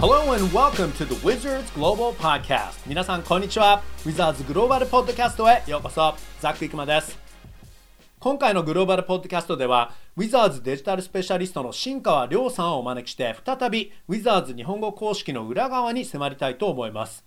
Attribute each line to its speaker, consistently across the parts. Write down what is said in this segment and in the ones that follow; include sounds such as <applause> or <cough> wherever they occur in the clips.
Speaker 1: Hello and welcome to the Wizards Global Podcast. 皆さんこんにちは。Wizards グローバルポッドキャストへようこそ。ザック・イクマです。今回のグローバルポッドキャストでは Wizards デジタルスペシャリストの新川亮さんをお招きして再び Wizards 日本語公式の裏側に迫りたいと思います。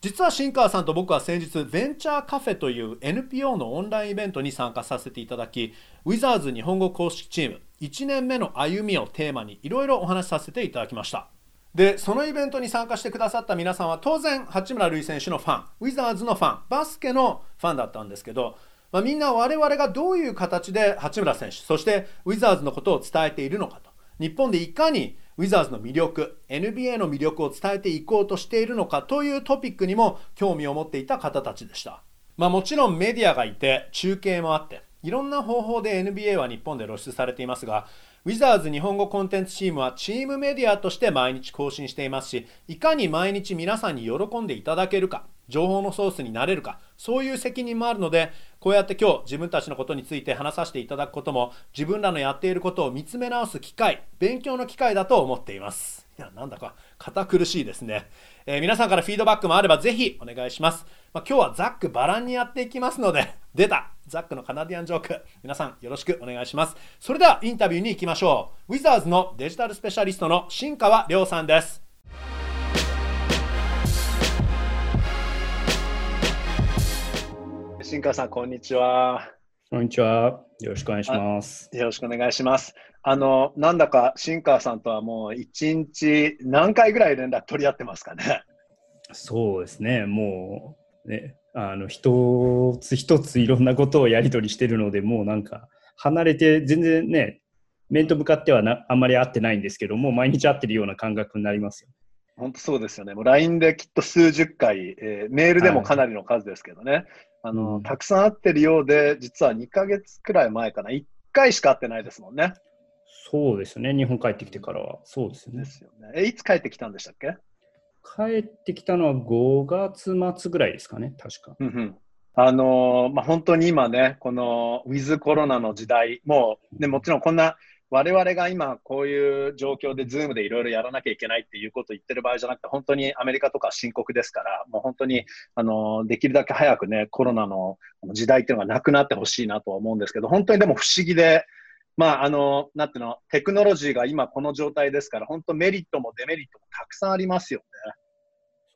Speaker 1: 実は新川さんと僕は先日ベンチャーカフェという NPO のオンラインイベントに参加させていただき Wizards 日本語公式チーム1年目の歩みをテーマにいろいろお話しさせていただきました。でそのイベントに参加してくださった皆さんは当然八村塁選手のファンウィザーズのファンバスケのファンだったんですけど、まあ、みんな我々がどういう形で八村選手そしてウィザーズのことを伝えているのかと。日本でいかにウィザーズの魅力 NBA の魅力を伝えていこうとしているのかというトピックにも興味を持っていた方たちでした、まあ、もちろんメディアがいて中継もあっていろんな方法で NBA は日本で露出されていますがウィザーズ日本語コンテンツチームはチームメディアとして毎日更新していますし、いかに毎日皆さんに喜んでいただけるか、情報のソースになれるか、そういう責任もあるので、こうやって今日自分たちのことについて話させていただくことも、自分らのやっていることを見つめ直す機会、勉強の機会だと思っています。いや、なんだか堅苦しいですね。えー、皆さんからフィードバックもあればぜひお願いします。まあ、今日はザックバランにやっていきますので、<laughs> 出たザックのカナディアンジョーク。皆さんよろしくお願いします。それではインタビューに行きましょう。ウィザーズのデジタルスペシャリストの新川亮さんです。新川さん、こんにちは。
Speaker 2: こんにちは。よろしくお願いします。
Speaker 1: よろしくお願いします。あの、なんだか新川さんとはもう一日何回ぐらい連絡取り合ってますかね？
Speaker 2: そうですね。もう、ね、あの一つ一ついろんなことをやり取りしてるので、もうなんか離れて全然ね、面と向かってはなあんまり会ってないんですけども、毎日会ってるような感覚になりますよ。
Speaker 1: 本当そうですよね。もう LINE できっと数十回、えー、メールでもかなりの数ですけどね、はい、あの、うん、たくさん会ってるようで、実は2ヶ月くらい前かな、1回しか会ってないですもんね。
Speaker 2: そうですね、日本帰ってきてからは。そうですね。ですよ
Speaker 1: ね。え、いつ帰ってきたんでしたっけ？
Speaker 2: 帰ってきたのは5月末ぐらいですかね、確か。
Speaker 1: うんうん。あのー、まあ、本当に今ね、このウィズコロナの時代、もう、ね、もちろんこんな我々が今こういう状況で Zoom でいろいろやらなきゃいけないっていうことを言ってる場合じゃなくて、本当にアメリカとか深刻ですから、もう本当に、あの、できるだけ早くね、コロナの時代っていうのがなくなってほしいなとは思うんですけど、本当にでも不思議で、まあ、あの、なんていうの、テクノロジーが今この状態ですから、本当メリットもデメリットもたくさんありますよね。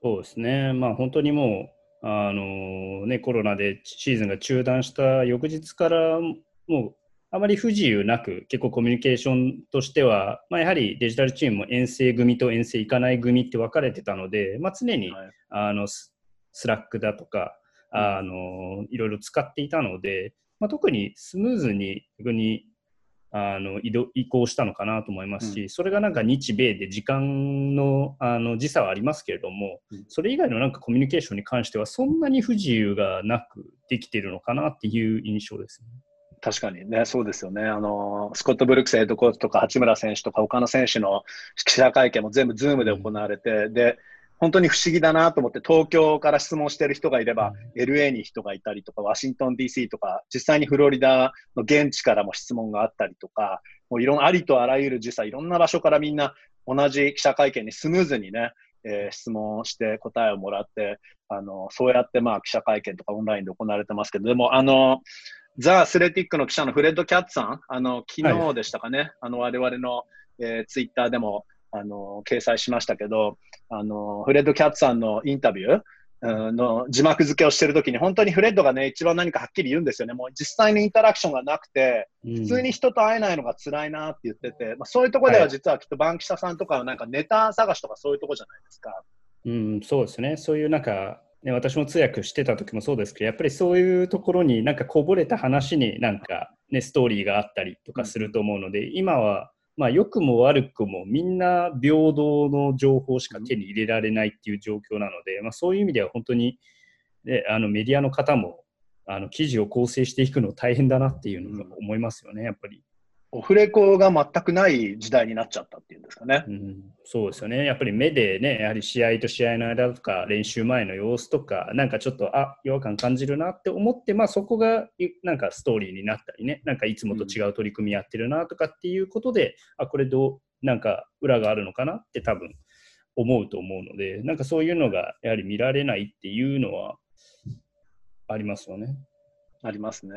Speaker 2: そうですね。まあ、本当にもう、あのね、コロナでシーズンが中断した翌日からもうあまり不自由なく結構コミュニケーションとしては、まあ、やはりデジタルチームも遠征組と遠征行かない組って分かれてたので、まあ、常に、はい、あのスラックだとかあのいろいろ使っていたので、まあ、特にスムーズに逆にあの移動移行したのかなと思いますし、うん、それがなんか日米で時間のあの時差はありますけれども、うん、それ以外のなんかコミュニケーションに関してはそんなに不自由がなくできているのかなっていう印象ですね。
Speaker 1: 確かにね、そうですよね。あの、スコット・ブルックスヘッドコーチとか八村選手とか他の選手の記者会見も全部ズームで行われて、うん、で、本当に不思議だなと思って、東京から質問してる人がいれば、うん、LA に人がいたりとか、ワシントン DC とか、実際にフロリダの現地からも質問があったりとか、もういろんなありとあらゆる時差、いろんな場所からみんな同じ記者会見にスムーズにね、えー、質問して答えをもらって、あの、そうやってまあ記者会見とかオンラインで行われてますけど、でもあの、ザ・アスレティックの記者のフレッド・キャッツさん、あの、昨日でしたかね、はい、あの、我々の、えー、ツイッターでも、あの、掲載しましたけど、あの、フレッド・キャッツさんのインタビューの字幕付けをしてるときに、本当にフレッドがね、一番何かはっきり言うんですよね。もう実際にインタラクションがなくて、普通に人と会えないのが辛いなって言ってて、まあ、そういうところでは実はきっとバンキシャさんとかはなんかネタ探しとかそういうところじゃないですか。
Speaker 2: うん、そうですね。そういうなんか、ね、私も通訳してた時もそうですけど、やっぱりそういうところになんかこぼれた話になんかね、ストーリーがあったりとかすると思うので、うん、今はまあ、良くも悪くもみんな平等の情報しか手に入れられないっていう状況なので、まあ、そういう意味では本当に、ね、あのメディアの方もあの記事を構成していくの大変だなっていうのを思いますよね、やっぱり。
Speaker 1: オフレコが全くない時代になっちゃったっていうんですかね。
Speaker 2: うん、そうですよね。やっぱり目でね、やはり試合と試合の間とか、練習前の様子とか、なんかちょっと、あ違和感感じるなって思って、まあそこがなんかストーリーになったりね、なんかいつもと違う取り組みやってるなとかっていうことで、うん、あ、これどう、なんか裏があるのかなって多分、思うと思うので、なんかそういうのがやはり見られないっていうのはありますよね。
Speaker 1: ありますね。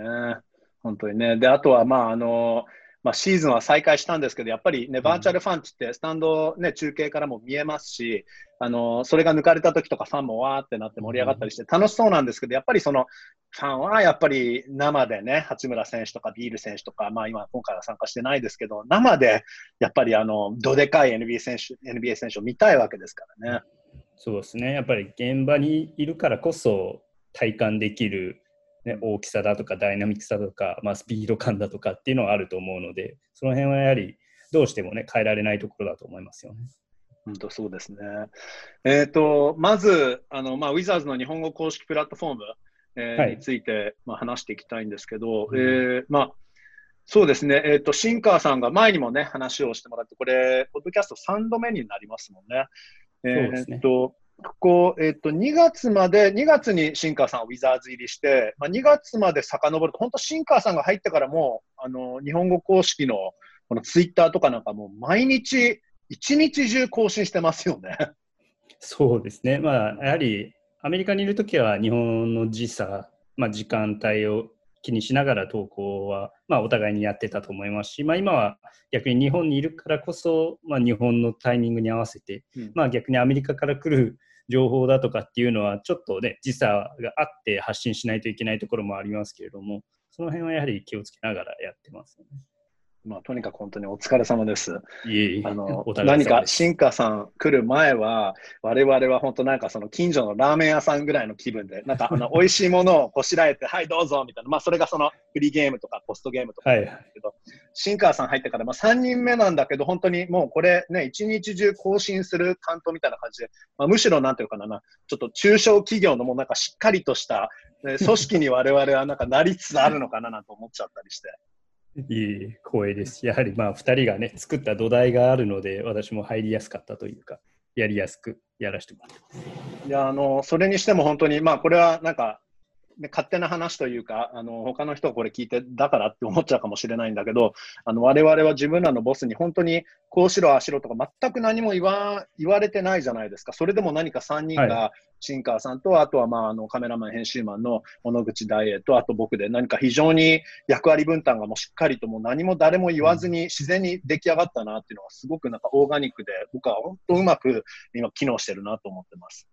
Speaker 1: 本当にね。で、あとは、まあ、あの、まあ、シーズンは再開したんですけど、やっぱりね、バーチャルファンってスタンド、ね、中継からも見えますし、あのそれが抜かれた時とかファンもわーってなって盛り上がったりして楽しそうなんですけど、やっぱりそのファンはやっぱり生でね、八村選手とかビール選手とか、まあ今、今回は参加してないですけど、生でやっぱりあのどでかい NBA 選手 NBA 選手を見たいわけですからね。
Speaker 2: そうですね、やっぱり現場にいるからこそ体感できるね、大きさだとかダイナミックさとか、まあ、スピード感だとかっていうのはあると思うので、その辺はやはりどうしてもね、変えられないところだと思いますよね。
Speaker 1: 本当そうですね。えっ、ー、と、まず、あの、まあ、ウィザーズの日本語公式プラットフォーム、えー、はい、について、まあ、話していきたいんですけど、うん、えー、まあ、そうですね、えっ、ー、と、シンカーさんが前にもね、話をしてもらって、これ、ポッドキャスト3度目になりますもんね。えっ、ー、と、ここ、えっ、と、2月まで、2月にシンカーさんウィザーズ入りして、まあ、2月まで遡ると、本当、シンカーさんが入ってからも、あの、日本語公式のこのツイッターとかなんかもう毎日、一日中更新してますよね。
Speaker 2: そうですね。まあ、やはり、アメリカにいるときは日本の時差、まあ、時間帯を気にしながら投稿は、まあ、お互いにやってたと思いますし、まあ、今は逆に日本にいるからこそ、まあ、日本のタイミングに合わせて、うん、まあ、逆にアメリカから来る情報だとかっていうのはちょっとね時差があって発信しないといけないところもありますけれどもその辺はやはり気をつけながらやってますね。
Speaker 1: まあ、とにかく本当にお疲れ様です。
Speaker 2: いえいえ
Speaker 1: あの何か新華さん来る前は、我々は本当なんかその近所のラーメン屋さんぐらいの気分で、なんかあの <laughs> 美味しいものをこしらえて、はいどうぞみたいな、まあそれがそのフリーゲームとかポストゲームとかですけど、はい、新華さん入ってからまあ3人目なんだけど、本当にもうこれね、一日中更新する担当みたいな感じで、まあ、むしろなんていうかな、ちょっと中小企業のもうなんかしっかりとした組織に我々はなんかなりつつあるのかななんて思っちゃったりして。
Speaker 2: いい光栄です。やはりまあ2人がね、作った土台があるので、私も入りやすかったというか、やりやすくやらせてもらってます。
Speaker 1: いや、あの、それにしても本当に、まあこれはなんか、ね、勝手な話というか、あの他の人がこれ聞いて、だからって思っちゃうかもしれないんだけど、あの我々は自分らのボスに本当にこうしろ、ああしろとか全く何も言わ言われてないじゃないですか。それでも何か3人が、シンカーさんと、あとはまああのカメラマン、編集マンの小野口大栄と、あと僕で何か非常に役割分担がもうしっかりともう何も誰も言わずに自然に出来上がったなっていうのはすごくなんかオーガニックで、僕は本当うまく今機能してるなと思ってます。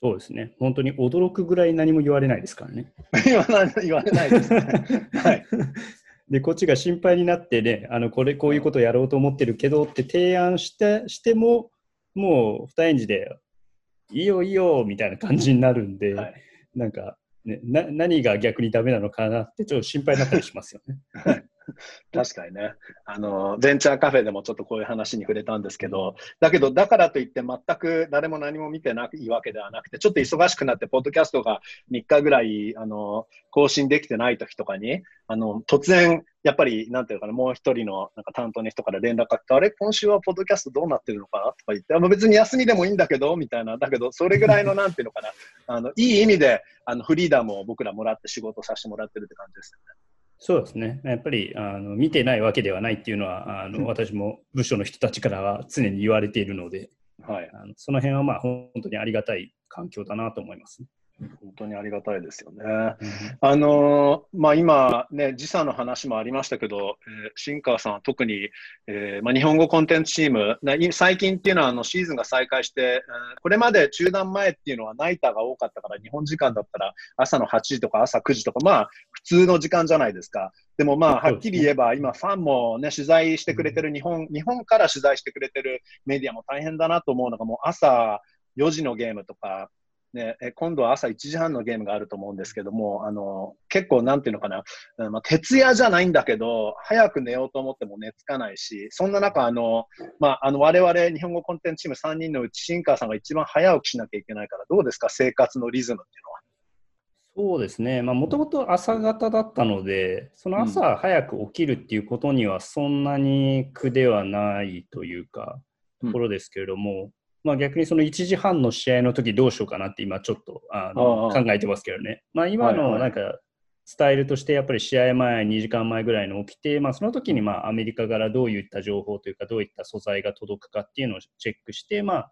Speaker 2: そうですね。本当に驚くぐらい何も言われないですからね。<laughs>
Speaker 1: 言わない言われないですね。<laughs> はい。
Speaker 2: で、こっちが心配になってね、あの、これ、こういうことやろうと思ってるけどって提案してしても、もう二演じで、いいよいいよみたいな感じになるんで、はい、なんか、ね、な何が逆にダメなのかなってちょっと心配になったりしますよね。<laughs>
Speaker 1: 確かにね。あの、ベンチャーカフェでもちょっとこういう話に触れたんですけど、だけど、だからといって全く誰も何も見てないわけではなくて、ちょっと忙しくなって、ポッドキャストが3日ぐらい、あの、更新できてない時とかに、あの、突然、やっぱり、なんていうかな、もう一人のなんか担当の人から連絡が来て、あれ、今週はポッドキャストどうなってるのかなとか言って、あ別に休みでもいいんだけど、みたいな、だけど、それぐらいの、なんていうのかな、あの、いい意味で、あの、フリーダムを僕らもらって仕事させてもらってるって感じですよね。
Speaker 2: そうですね。やっぱりあの見てないわけではないっていうのはあの、私も部署の人たちからは常に言われているので、はい、あのその辺はまあ本当にありがたい環境だなと思います、ね。
Speaker 1: 本当にありがたいですよね。あのまあ、今、ね、時差の話もありましたけど、えー、新川さんは特に、えーまあ、日本語コンテンツチーム、最近っていうのはあのシーズンが再開して、これまで中断前っていうのはナイターが多かったから、日本時間だったら朝の8時とか朝9時とか、まあ、普通の時間じゃないですか。でもまあ、はっきり言えば、今、ファンもね、取材してくれてる日本、日本から取材してくれてるメディアも大変だなと思うのが、もう朝4時のゲームとか、ね、今度は朝1時半のゲームがあると思うんですけども、あの結構、なんていうのかな、まあ、徹夜じゃないんだけど、早く寝ようと思っても寝つかないし、そんな中、あのまあ、あの我々日本語コンテンツチーム3人のうち、新川さんが一番早起きしなきゃいけないから、どうですか、生活のリズムっていうのは。
Speaker 2: そうですね、もともと朝方だったので、その朝早く起きるっていうことにはそんなに苦ではないというか、ところですけれども、まあ、逆にその1時半の試合の時どうしようかなって今ちょっとあの考えてますけどね。まあ、今のなんかスタイルとしてやっぱり試合前、2時間前ぐらいの起きて、まあ、その時にまあアメリカからどういった情報というか、どういった素材が届くかっていうのをチェックして、まあ、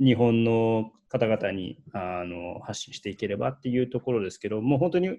Speaker 2: 日本の方々にあの発信していければっていうところですけど、もう本当に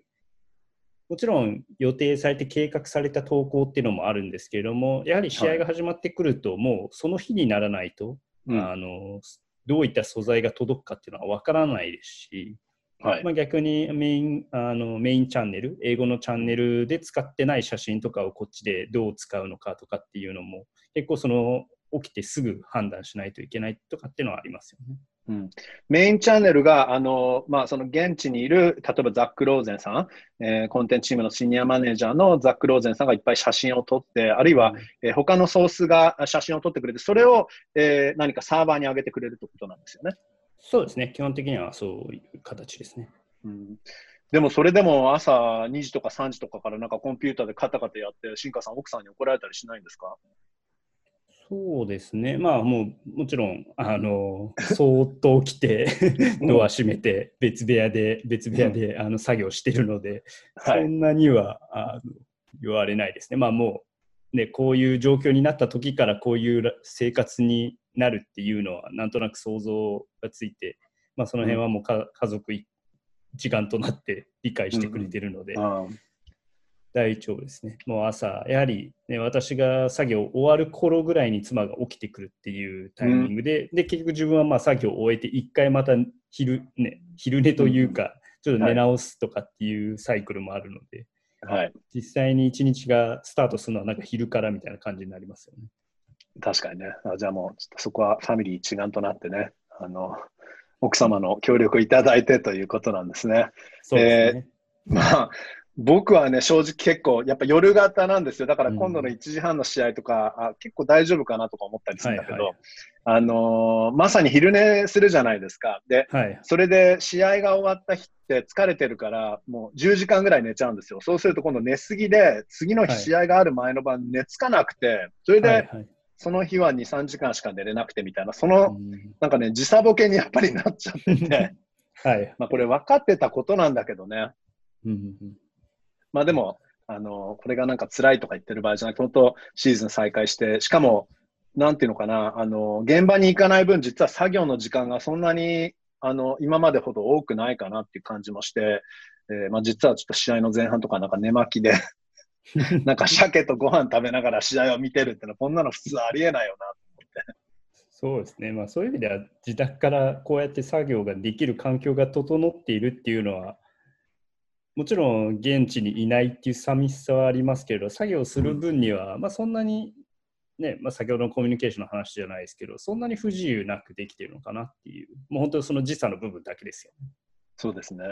Speaker 2: もちろん予定されて計画された投稿っていうのもあるんですけれども、やはり試合が始まってくると、もうその日にならないと、はい、あのどういった素材が届くかっていうのは分からないですし、はい、まあ、逆にメインあのメインチャンネル、英語のチャンネルで使ってない写真とかをこっちでどう使うのかとかっていうのも、結構その起きてすぐ判断しないといけないとかっていうのはありますよね。
Speaker 1: うん、メインチャンネルが、あの、まあ、その現地にいる、例えばザック・ローゼンさん、えー、コンテンツチームのシニアマネージャーのザック・ローゼンさんがいっぱい写真を撮って、あるいは、えー、他のソースが写真を撮ってくれて、それを、えー、何かサーバーに上げてくれるということなんですよね。
Speaker 2: そうですね。基本的にはそういう形ですね。
Speaker 1: うん、でもそれでも朝2時とか3時とかからなんかコンピューターでカタカタやって、新華さん、奥さんに怒られたりしないんですか？
Speaker 2: そうですね、まあもうもちろん、あのそーっと起きてドア閉めて、別部屋で、別部屋であの作業してるので、そんなにはあの言われないですね。まあもう、ね、こういう状況になった時からこういう生活になるっていうのは、なんとなく想像がついて、まあ、その辺はもうか、家族一丸となって理解してくれてるので。うん大丈夫ですね。もう朝、やはり、ね、私が作業終わる頃ぐらいに妻が起きてくるっていうタイミングで、うん、で結局自分はまあ作業を終えて、一回また昼,、ね、昼寝というか、ちょっと寝直すとかっていうサイクルもあるので、はい、実際に一日がスタートするのはなんか昼からみたいな感じになりますよね。
Speaker 1: 確かにね。あじゃあもう、そこはファミリー一丸となってね、あの奥様の協力をいただいてということなんですね。
Speaker 2: そうですね。
Speaker 1: えー、まあ僕はね、正直結構、やっぱ夜型なんですよ。だから今度の1時半の試合とか、うん、あ結構大丈夫かなとか思ったりするんだけど、はいはい、あのー、まさに昼寝するじゃないですか。で、はい、それで試合が終わった日って疲れてるから、もう10時間ぐらい寝ちゃうんですよ。そうすると今度寝すぎで、次の日試合がある前の晩寝つかなくて、それで、はいはいその日は2、3時間しか寝れなくてみたいな、その、なんかね、時差ボケにやっぱりなっちゃってて、<laughs> はい。まあこれ分かってたことなんだけどね。うんまあでも、あの、これがなんか辛いとか言ってる場合じゃなくて、本当シーズン再開して、しかも、なんていうのかな、あの、現場に行かない分、実は作業の時間がそんなに、あの、今までほど多くないかなっていう感じもして、えー、まあ実はちょっと試合の前半とかなんか寝巻きで <laughs> なんか鮭とご飯食べながら試合を見てるってのは、こんなの普通ありえないよなと思って。
Speaker 2: そうですね、まあ、そういう意味では自宅からこうやって作業ができる環境が整っているっていうのはもちろん現地にいないっていう寂しさはありますけれど、作業する分には、まあ、そんなに、ねまあ、先ほどのコミュニケーションの話じゃないですけど、そんなに不自由なくできてるのかなっていう、もう本当にその時差の部分だけですよね。
Speaker 1: そうですね。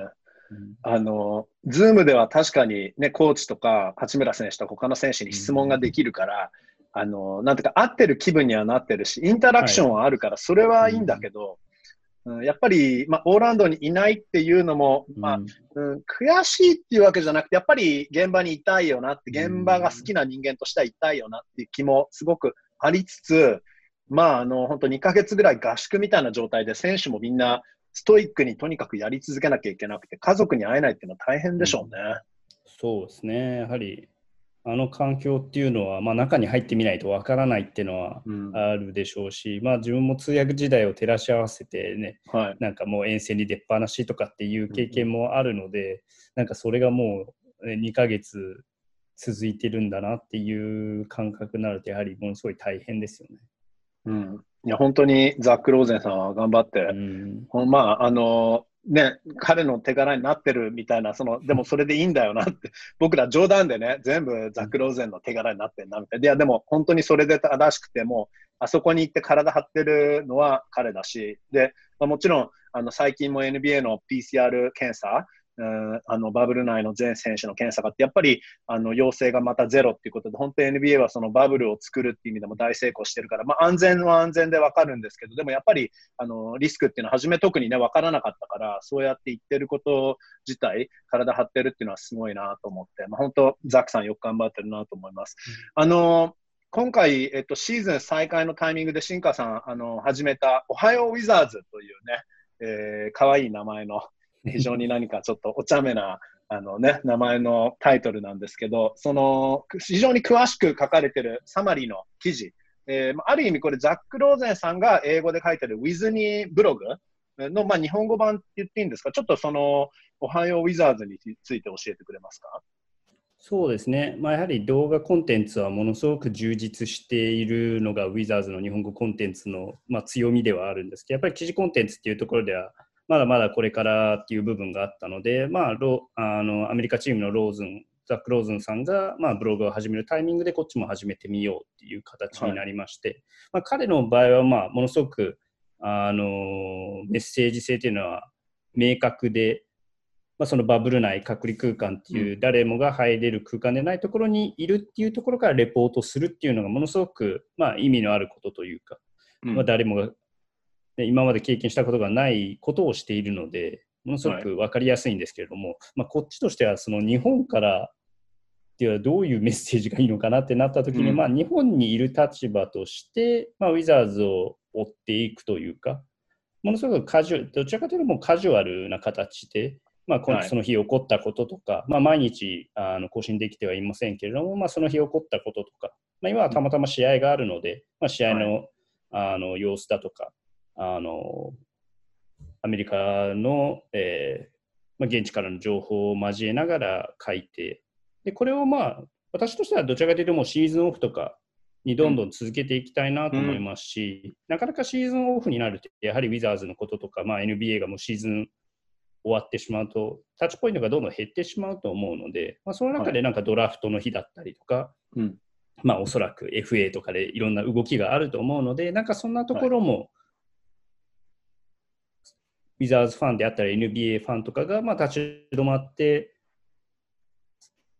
Speaker 1: うん、あの、ズームでは確かにね、コーチとか八村選手とか他の選手に質問ができるから、うん、あの、なんていうか、合ってる気分にはなってるし、インタラクションはあるから、それはいいんだけど、うん、やっぱり、まあ、オーランドにいないっていうのも、まあ、うん、悔しいっていうわけじゃなくて、やっぱり現場にいたいよなって、現場が好きな人間としてはいたいよなっていう気もすごくありつつ、まあ、あの、本当2ヶ月ぐらい合宿みたいな状態で、選手もみんなストイックにとにかくやり続けなきゃいけなくて、家族に会えないっていうのは大変でしょうね。うん、
Speaker 2: そうですね。やはり、あの環境っていうのは、まあ、中に入ってみないとわからないっていうのはあるでしょうし、うん、まあ、自分も通訳時代を照らし合わせてね、はい、なんかもう遠征に出っ放しとかっていう経験もあるので、うん、なんかそれがもう、ね、2ヶ月続いてるんだなっていう感覚になると、やはりものすごい大変ですよね。
Speaker 1: うん、いや本当にザック・ローゼンさんは頑張って、うん、まあ、あのね、彼の手柄になってるみたいな、その、でもそれでいいんだよなって、<laughs> 僕ら冗談でね、全部ザクローゼンの手柄になってんなみたいな。いや、でも本当にそれで正しくて、もあそこに行って体張ってるのは彼だし、で、まあ、もちろん、あの、最近も NBA の PCR 検査、あのバブル内の全選手の検査があって、やっぱりあの陽性がまたゼロっていうことで、本当に NBA はそのバブルを作るっていう意味でも大成功してるから、まあ、安全は安全で分かるんですけど、でもやっぱりあのリスクっていうのは、初め特にね、分からなかったから、そうやって言ってること自体、体張ってるっていうのはすごいなと思って、まあ、本当、ザックさんよく頑張ってるなと思います。うん、あの今回、えっと、シーズン再開のタイミングで、新華さん、あの、始めた、おはようウィザーズというね、えー、かわいい名前の非常に何かちょっとお茶目なあのね、名前のタイトルなんですけど、その、非常に詳しく書かれてるサマリーの記事、えー、ある意味これザック・ローゼンさんが英語で書いてるウィズニーブログ？の、まあ、日本語版って言っていいんですか？ちょっとその、おはようウィザーズについて教えてくれますか？
Speaker 2: そうですね、まあ、やはり動画コンテンツはものすごく充実しているのがウィザーズの日本語コンテンツの、まあ、強みではあるんですけど、やっぱり記事コンテンツっていうところでは、まだまだこれからっていう部分があったので、まあ、ロあのアメリカチームのローズン、ザック・ローズンさんが、まあ、ブログを始めるタイミングでこっちも始めてみようっていう形になりまして、はい、まあ、彼の場合は、まあ、ものすごくあのメッセージ性というのは明確で、まあ、そのバブル内隔離空間っていう誰もが入れる空間でないところにいるっていうところからレポートするっていうのがものすごく、まあ、意味のあることというか、まあ、誰もが、ね、今まで経験したことがないことをしているのでものすごく分かりやすいんですけれども、はい、まあ、こっちとしてはその日本からではどういうメッセージがいいのかなってなった時に、うん、まあ、日本にいる立場として、まあ、ウィザーズを追っていくというかものすごくカジュどちらかというともうカジュアルな形でまあ、その日起こったこととか、はい、まあ、毎日あの更新できてはいませんけれども、まあ、その日起こったこととか、まあ、今はたまたま試合があるので、まあ、試合のはい、あの様子だとかあのアメリカの、えーまあ、現地からの情報を交えながら書いてでこれをまあ私としてはどちらかというともうシーズンオフとかにどんどん続けていきたいなと思いますし、うん、なかなかシーズンオフになるとやはりウィザーズのこととか、まあ、NBA がもうシーズン終わってしまうと、タッチポイントがどんどん減ってしまうと思うので、まあ、その中でなんかドラフトの日だったりとか、はい、まあおそらく FA とかでいろんな動きがあると思うので、なんかそんなところも、はい、ウィザーズファンであったり NBA ファンとかがまあ立ち止まって、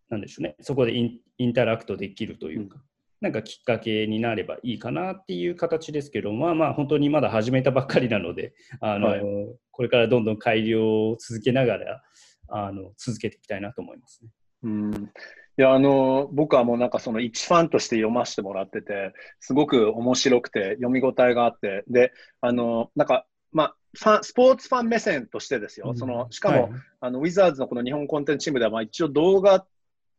Speaker 2: なんでしょうね、そこでインインタラクトできるというか、なんかきっかけになればいいかなっていう形ですけど、まあまあ本当にまだ始めたばっかりなので、あの、はい、これからどんどん改良を続けながら、あの続けていきたいなと思いますね。
Speaker 1: うん。いや、あの、僕はもうなんかその一ファンとして読ませてもらってて、すごく面白くて、読み応えがあって、で、あの、なんか、まあ、スポーツファン目線としてですよ、うん、そのしかも、はい、あのウィザーズのこの日本コンテンツチームでは、まあ、一応動画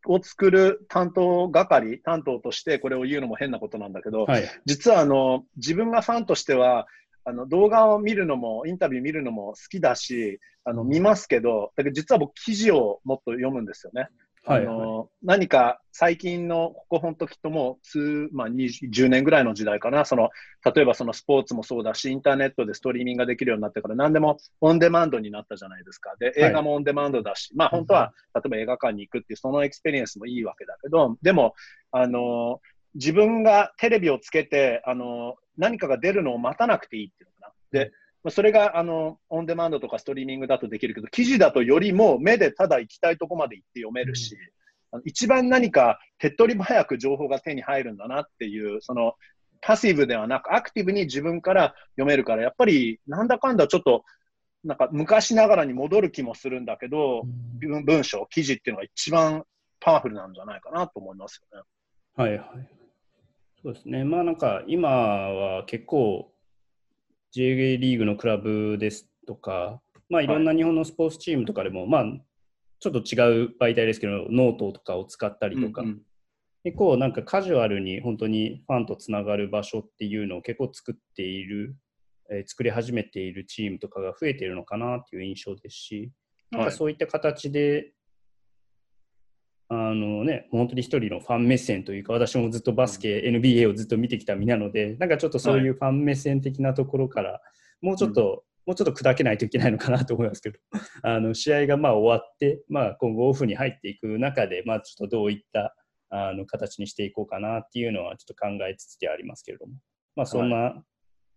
Speaker 1: を作る担当係、担当としてこれを言うのも変なことなんだけど、はい、実はあの自分がファンとしては、あの動画を見るのも、インタビュー見るのも好きだし、あの見ますけど、だけど実は僕、記事をもっと読むんですよね。あの、はい、何か最近のここ本当きっともう数、まあ、10年ぐらいの時代かな。その例えばそのスポーツもそうだしインターネットでストリーミングができるようになってから何でもオンデマンドになったじゃないですか。で映画もオンデマンドだし、はい、まあ本当は例えば映画館に行くっていうその experience もいいわけだけどでもあの自分がテレビをつけてあの何かが出るのを待たなくていいっていうのかな。でそれがあのオンデマンドとかストリーミングだとできるけど、記事だとよりも目でただ行きたいとこまで行って読めるし、うん、一番何か手っ取り早く情報が手に入るんだなっていう、そのパッシブではなくアクティブに自分から読めるから、やっぱりなんだかんだちょっとなんか昔ながらに戻る気もするんだけど、うん、文章、記事っていうのが一番パワフルなんじゃないかなと思いますよね。
Speaker 2: はいはい。そうですね。まあなんか今は結構 J リーグのクラブですとか、まあ、い。ろんな日本のスポーツチームとかでも、はい、まあ、ちょっと違う媒体ですけど、ノートとかを使ったりとか、うんうん、結構なんかカジュアルに本当にファンとつながる場所っていうのを結構作っている、えー、作り始めているチームとかが増えているのかなっていう印象ですし、なんかそういった形で、あのね、本当に一人のファン目線というか、私もずっとバスケ、うん、NBA をずっと見てきた身なので、なんかちょっとそういうファン目線的なところから、もうちょっと、うん、もうちょっと砕けないといけないのかなと思いますけど、<laughs> あの試合がまあ終わって、まあ、今後オフに入っていく中で、まあ、ちょっとどういったあの形にしていこうかなっていうのはちょっと考えつつでありますけれども、まあ、そんな、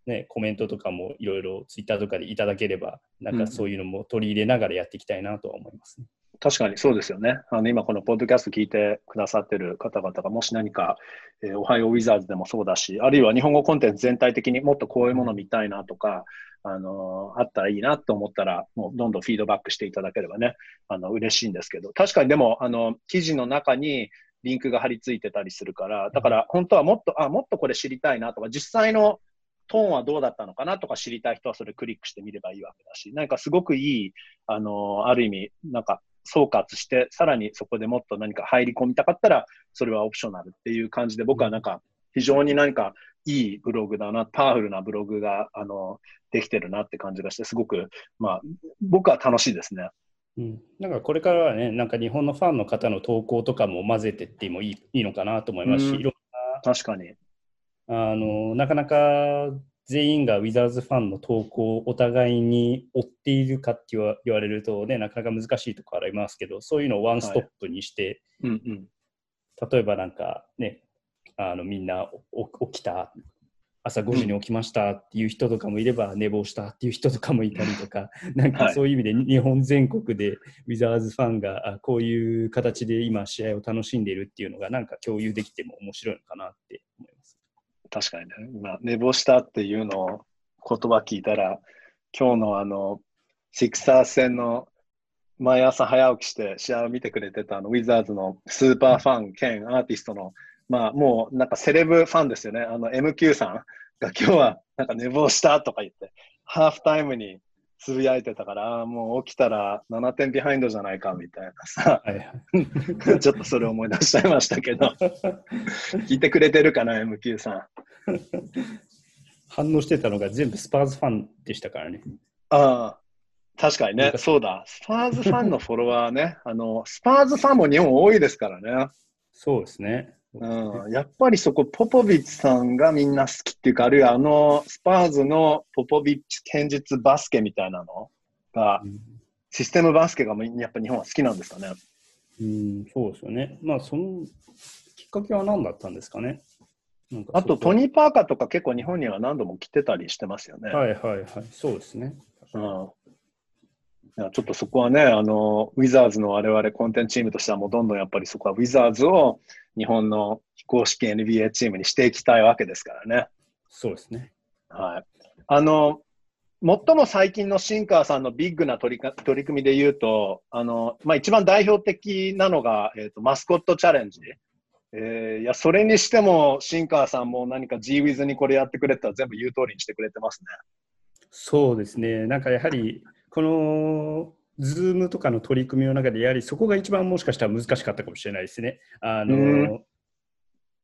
Speaker 2: ね、はい、コメントとかもいろいろツイッターとかでいただければ、なんかそういうのも取り入れながらやっていきたいなとは思いますね。
Speaker 1: 確かにそうですよね。あの今このポッドキャスト聞いてくださってる方々がもし何か、えー、おはようウィザーズでもそうだし、あるいは日本語コンテンツ全体的にもっとこういうもの見たいなとか、あのー、あったらいいなと思ったら、もうどんどんフィードバックしていただければね、あの嬉しいんですけど、確かにでも、あの、記事の中にリンクが貼り付いてたりするから、だから本当はもっと、あ、もっとこれ知りたいなとか、実際のトーンはどうだったのかなとか知りたい人はそれクリックしてみればいいわけだし、なんかすごくいい、あの、ある意味、なんか総括して、さらにそこでもっと何か入り込みたかったら、それはオプショナルっていう感じで、僕はなんか、非常に何かいいブログだな、パワフルなブログが、あの、できてるなって感じがして、すごく、まあ、僕は楽しいですね。
Speaker 2: うん、なんかこれからはね、なんか日本のファンの方の投稿とかも混ぜてってもいいいいのかなと思いますし、
Speaker 1: うん
Speaker 2: いろん
Speaker 1: 確かに。
Speaker 2: なあのなかなか全員がウィザーズファンの投稿をお互いに追っているかって言われるとね、なかなか難しいところありますけど、そういうのをワンストップにして、
Speaker 1: うんうん。
Speaker 2: 例えばなんかね、あのみんなお起きた、朝5時に起きましたっていう人とかもいれば、寝坊したっていう人とかもいたりとか、<laughs> なんか
Speaker 1: はい
Speaker 2: そういう意味で日本全国でウィザーズファンがあこういう形で今試合を楽しんでいるっていうのがなんか共有できても面白いのかなって思い。
Speaker 1: 確かにね。今、寝坊したっていうのを言葉聞いたら、今日のあの、シクサー戦の毎朝早起きして試合を見てくれてたあのウィザーズのスーパーファン兼アーティストの、まあもうなんかセレブファンですよね。あの MQ さんが今日はなんか寝坊したとか言って、ハーフタイムにつぶやいてたから、もう起きたら7点ビハインドじゃないかみたいなさ、
Speaker 2: はいはい、<laughs>
Speaker 1: ちょっとそれを思い出しちゃいましたけど、<laughs> 聞いてくれてるかな、MQ さん。
Speaker 2: 反応してたのが全部スパーズファンでしたからね。
Speaker 1: ああ、確かにね、そうだ。スパーズファンのフォロワーね、あの、スパーズファンも日本多いですからね。
Speaker 2: そうですね。
Speaker 1: うん、やっぱりそこ、ポポビッチさんがみんな好きっていうか、あるいはあの、スパーズのポポビッチ堅実バスケみたいなのが、システムバスケがやっぱ日本は好きなんですかね？
Speaker 2: うん、そうですよね。まあ、そのきっかけは何だったんですかね？なんか
Speaker 1: あと、トニー・パーカーとか結構日本には何度も来てたりしてますよね。
Speaker 2: はいはいはい、そうですね。
Speaker 1: うんいやちょっとそこはね、あの、ウィザーズの我々コンテンツチームとしてはもうどんどんやっぱりそこはウィザーズを日本の非公式 NBA チームにしていきたいわけですからね。
Speaker 2: そうですね。
Speaker 1: はい。あの、最も最近のシンカーさんのビッグな取りか取り組みで言うと、あの、まあ、一番代表的なのが、えっ、と、マスコットチャレンジ。えーいや、それにしても、シンカーさんも何か G ウィズにこれやってくれたら全部言う通りにしてくれてますね。
Speaker 2: そうですね。なんかやはり、この、 Zoom とかの取り組みの中で、やはりそこが一番もしかしたら難しかったかもしれないですね。あの、
Speaker 1: うん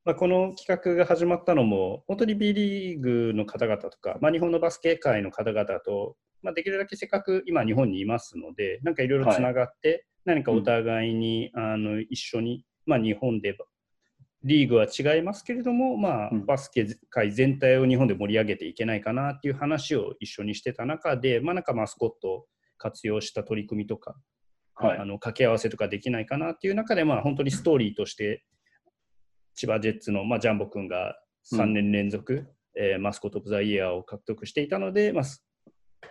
Speaker 2: まあ、この企画が始まったのも、本当に B リーグの方々とか、まあ、日本のバスケ界の方々と、まあ、できるだけせっかく今日本にいますので、なんかいろいろつながって、何かお互いに、あの一緒に、まあ、日本でリーグは違いますけれども、まあ
Speaker 1: うん、
Speaker 2: バスケ界全体を日本で盛り上げていけないかなっていう話を一緒にしてた中で、まあ、なんかマスコットを活用した取り組みとか、
Speaker 1: はい
Speaker 2: あ。の掛け合わせとかできないかなっていう中で、まあ、本当にストーリーとして千葉ジェッツの、まあ、ジャンボ君が3年連続、えーマスコット・オブ・ザ・イヤーを獲得していたので、まあ、す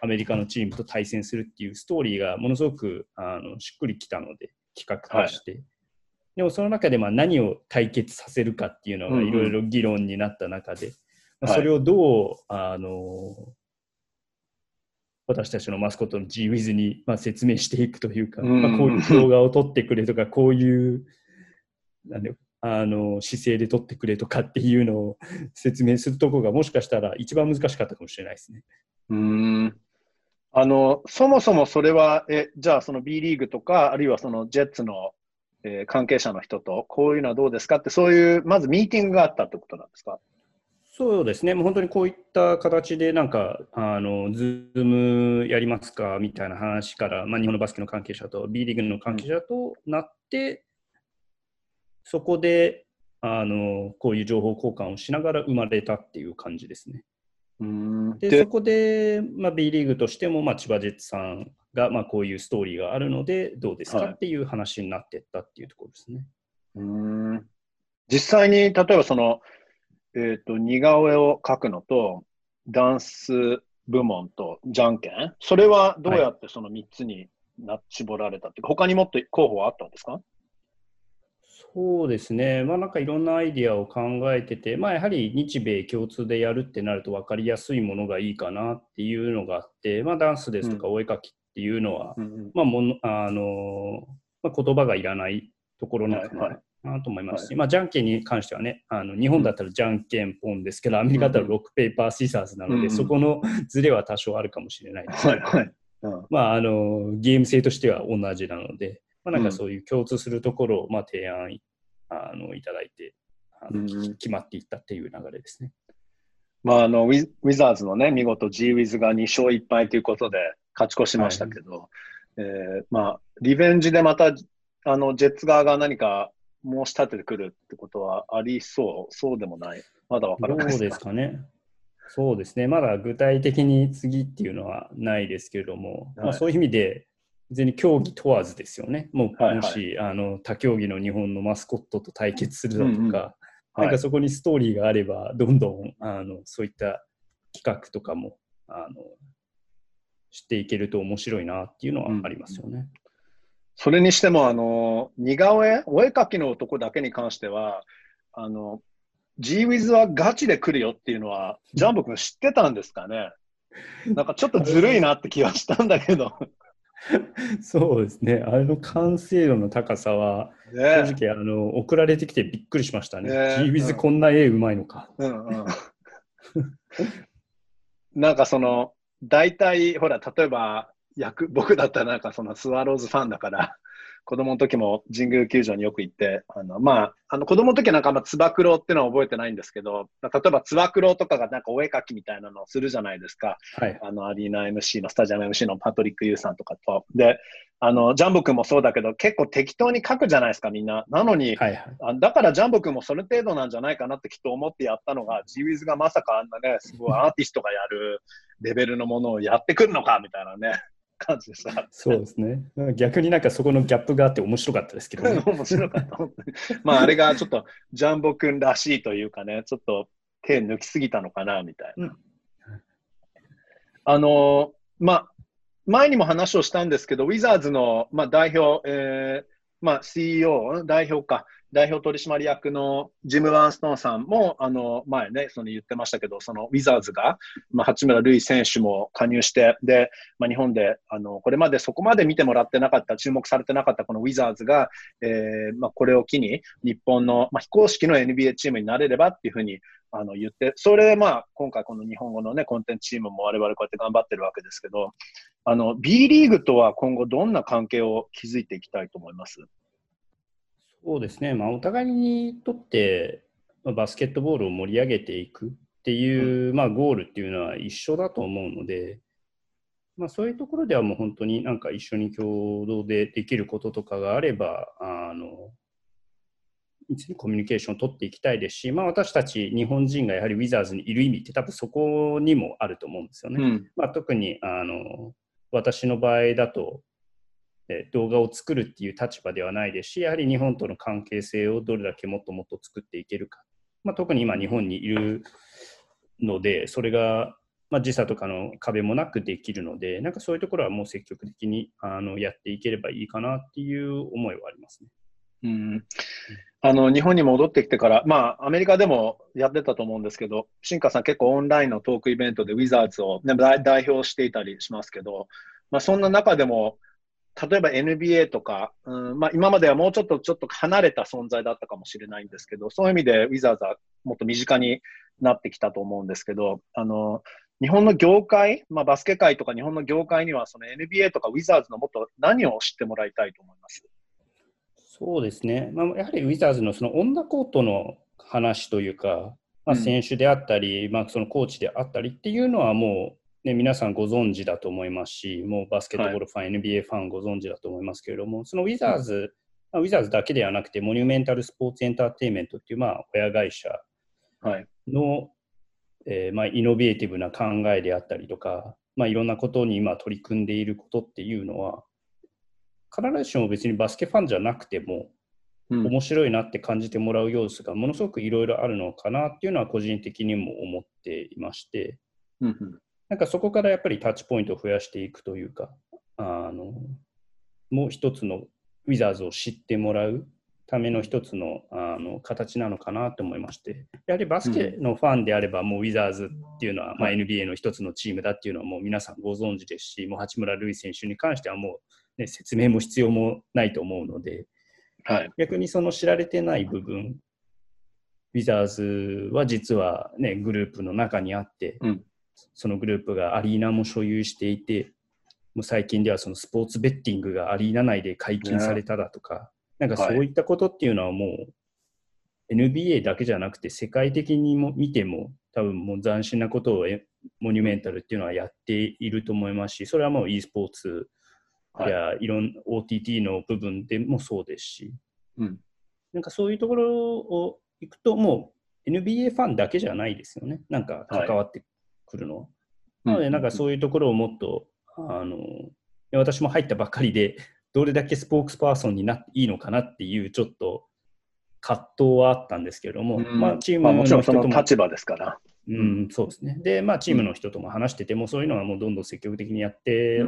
Speaker 2: アメリカのチームと対戦するっていうストーリーがものすごくあのしっくりきたので企画として、でもその中でまあ何を解決させるかっていうのがいろいろ議論になった中で、それをどう、あの私たちのマスコットの G ウィズに、まあ、説明していくというか、
Speaker 1: うん
Speaker 2: まあ、こういう動画を撮ってくれとか、こういうなんであの姿勢で撮ってくれとかっていうのを説明するところがもしかしたら一番難しかったかもしれないですね。
Speaker 1: うーん。あの、そもそもそれは、え、じゃあその B リーグとか、あるいはそのジェッツの、えー関係者の人と、こういうのはどうですかって、そういう、まずミーティングがあったってことなんですか？
Speaker 2: そうですね、もう本当にこういった形で、なんか、あの、 Zoom やりますかみたいな話から、まあ、日本のバスケの関係者と B リーグの関係者となって、そこで、あの、こういう情報交換をしながら生まれたっていう感じですね。で、そこで、まあ、B リーグとしても、まあ、千葉ジェッツさんが、まあ、こういうストーリーがあるので、どうですか
Speaker 1: はい。
Speaker 2: っていう話になっていったっていうところですね。
Speaker 1: うーん。実際に、例えばその、えっ、と、似顔絵を描くのと、ダンス部門とじゃんけん、それはどうやってその3つにな絞られたっていうか、他にもっと候補はあったんですか？
Speaker 2: そうですね、まあ、なんかいろんなアイディアを考えてて、まあ、やはり日米共通でやるってなると分かりやすいものがいいかなっていうのがあって、まあ、ダンスですとかお絵描きっていうのは、
Speaker 1: うん
Speaker 2: まあものあのまあ、言葉がいらないところなのかなと思いますし、
Speaker 1: はい。
Speaker 2: まあ、じゃんけんに関してはね、あの日本だったらじゃんけんポンですけど、アメリカだったらロックペーパーシーサーズなので、そこのズレは多少あるかもしれないですけど、
Speaker 1: はいはい。うん。
Speaker 2: まあ、あのゲーム性としては同じなので、まあ、なんかそういう共通するところをまあ提案あのいただいてあの、
Speaker 1: うん
Speaker 2: 決まっていったっていう流れですね。
Speaker 1: まあ、あのウィズウィザーズのね、見事 G ウィズが2勝1敗ということで勝ち越しましたけど、えーまあ、リベンジでまたあのジェッツ側が何か申し立ててくるってことはありそう、そうでもない、まだわからない
Speaker 2: どうですかね？そうですね、まだ具体的に次っていうのはないですけれども、
Speaker 1: はい。
Speaker 2: まあ、そういう意味で、別に競技問わずですよね。もう、
Speaker 1: はいはい。
Speaker 2: もしあの他競技の日本のマスコットと対決するだとか、
Speaker 1: うんうん
Speaker 2: なん
Speaker 1: はい
Speaker 2: かそこにストーリーがあれば、どんどんあのそういった企画とかもあの知っていけると面白いなっていうのはありますよね。
Speaker 1: それにしても、あの、似顔絵、お絵描きの男だけに関しては、あの、G ウィズはガチで来るよっていうのは、ジャンボ君知ってたんですかね？なんかちょっとずるいなって気はしたんだけど。<laughs>
Speaker 2: そうですね、あの完成度の高さは、
Speaker 1: ね
Speaker 2: 正直あの送られてきてびっくりしましたね。
Speaker 1: ね
Speaker 2: G ウィズこんな絵うまいのか。
Speaker 1: うんうん。なんかその、大体、ほら、例えば、役、<laughs> 僕だったらなんかそのスワローズファンだから、子供の時も神宮球場によく行って、あの、まあ、あの子供の時はなんかあんまつば九郎ってのは覚えてないんですけど、例えばつば九郎とかがなんかお絵描きみたいなのをするじゃないですか。
Speaker 2: はい。
Speaker 1: あの、アリーナ MC の、スタジアム MC のパトリック・ユーさんとかと。で、あの、ジャンボ君もそうだけど、結構適当に書くじゃないですか、みんな。なのに、
Speaker 2: はいはい。
Speaker 1: あだからジャンボ君もその程度なんじゃないかなってきっと思ってやったのが、G ウィズがまさかあんなね、すごいアーティストがやるレベルのものをやってくるのかみたいなね、<laughs> 感じでした。
Speaker 2: そうですね。逆になんかそこのギャップがあって面白かったですけどね。<laughs>
Speaker 1: 面白かった。まあ、あれがちょっとジャンボ君らしいというかね、ちょっと手抜きすぎたのかな、みたいな。
Speaker 2: うん
Speaker 1: あのまあ、前にも話をしたんですけど、ウィザーズの、まあ、代表、えーまあ、CEO、代表か、代表取締役のジム・ワンストーンさんも、あの前ね、その言ってましたけど、そのウィザーズが、まあ、八村塁選手も加入して、で、まあ、日本であのこれまでそこまで見てもらってなかった、注目されてなかったこのウィザーズが、えーまあ、これを機に日本の、まあ、非公式の NBA チームになれればっていうふうにあの言って、それで、まあ、今回この日本語の、ね、コンテンツチームも我々こうやって頑張ってるわけですけど、あの B リーグとは今後どんな関係を築いていきたいと思います？
Speaker 2: そうですね。まあ、お互いにとって、まあバスケットボールを盛り上げていくっていう、まあ、ゴールっていうのは一緒だと思うので、まあ、そういうところではもう本当になんか一緒に共同でできることとかがあれば、あの、いつにコミュニケーションを取っていきたいですし、まあ、私たち日本人がやはりウィザーズにいる意味って多分そこにもあると思うんですよね。
Speaker 1: ん。
Speaker 2: まあ、特にあの私の場合だと、え動画を作るっていう立場ではないですし、やはり日本との関係性をどれだけもっともっと作っていけるか、まあ、特に今、日本にいるので、それが、まあ、時差とかの壁もなくできるので、なんかそういうところはもう積極的にあのやっていければいいかなっていう思いはありますね。
Speaker 1: うんあの日本に戻ってきてから、まあ、アメリカでもやってたと思うんですけど、新華さん、結構オンラインのトークイベントでウィザーズを、ね、代代表していたりしますけど、まあ、そんな中でも、例えば NBA とか、うんまあ、今まではもうちょっとちょっと離れた存在だったかもしれないんですけど、そういう意味でウィザーズはもっと身近になってきたと思うんですけど、あの日本の業界、まあ、バスケ界とか日本の業界には、その NBA とかウィザーズのもっと何を知ってもらいたいと思います？
Speaker 2: そうですね、まあ、やはりウィザーズのそのオンダコートの話というか、まあ、
Speaker 1: うん。
Speaker 2: 選手であったり、まあ、そのコーチであったりっていうのはもう、ね、皆さんご存知だと思いますし、もうバスケットボールファン、NBA ファンご存知だと思いますけれども、そのウィザーズ、まあ、ウィザーズだけではなくて、モニュメンタルスポーツエンターテインメントっていう、まあ、親会社
Speaker 1: はい。
Speaker 2: の、えーまあ、イノベーティブな考えであったりとか、まあ、いろんなことに今取り組んでいることっていうのは、必ずしも別にバスケファンじゃなくても、
Speaker 1: うん。
Speaker 2: 面白いなって感じてもらう要素がものすごくいろいろあるのかなっていうのは個人的にも思っていまして、
Speaker 1: うんうん
Speaker 2: なんかそこからやっぱりタッチポイントを増やしていくというか、あのもう一つのウィザーズを知ってもらうための一つのあの形なのかなと思いまして、やはりバスケのファンであれば、もうウィザーズっていうのは、まあ、NBA の一つのチームだっていうのはもう皆さんご存知ですし、もう八村塁選手に関してはもう、ね、説明も必要もないと思うので、
Speaker 1: はい。
Speaker 2: 逆にその知られてない部分、ウィザーズは実は、ね、グループの中にあって、
Speaker 1: うん
Speaker 2: そのグループがアリーナも所有していて、もう最近ではそのスポーツベッティングがアリーナ内で解禁されただとか、なんかそういったことっていうのはもう NBA だけじゃなくて世界的にも見ても多分もう斬新なことをモニュメンタルっていうのはやっていると思いますし、それはもう e スポーツやい。ろん OTT の部分でもそうですし、
Speaker 1: うん、
Speaker 2: なんかそういうところを行くと、もう NBA ファンだけじゃないですよね、なんか関わってくるの？なので、なんかそういうところをもっと、あの私も入ったばっかりで、<laughs> どれだけスポークスパーソンになっていいのかなっていう、ちょっと葛藤はあったんですけれども、
Speaker 1: うん、まあ、チームの人とも、まあ、立場ですから。
Speaker 2: うん、そうですね。で、まあ、チームの人とも話してても、そういうのはもうどんどん積極的にやってっ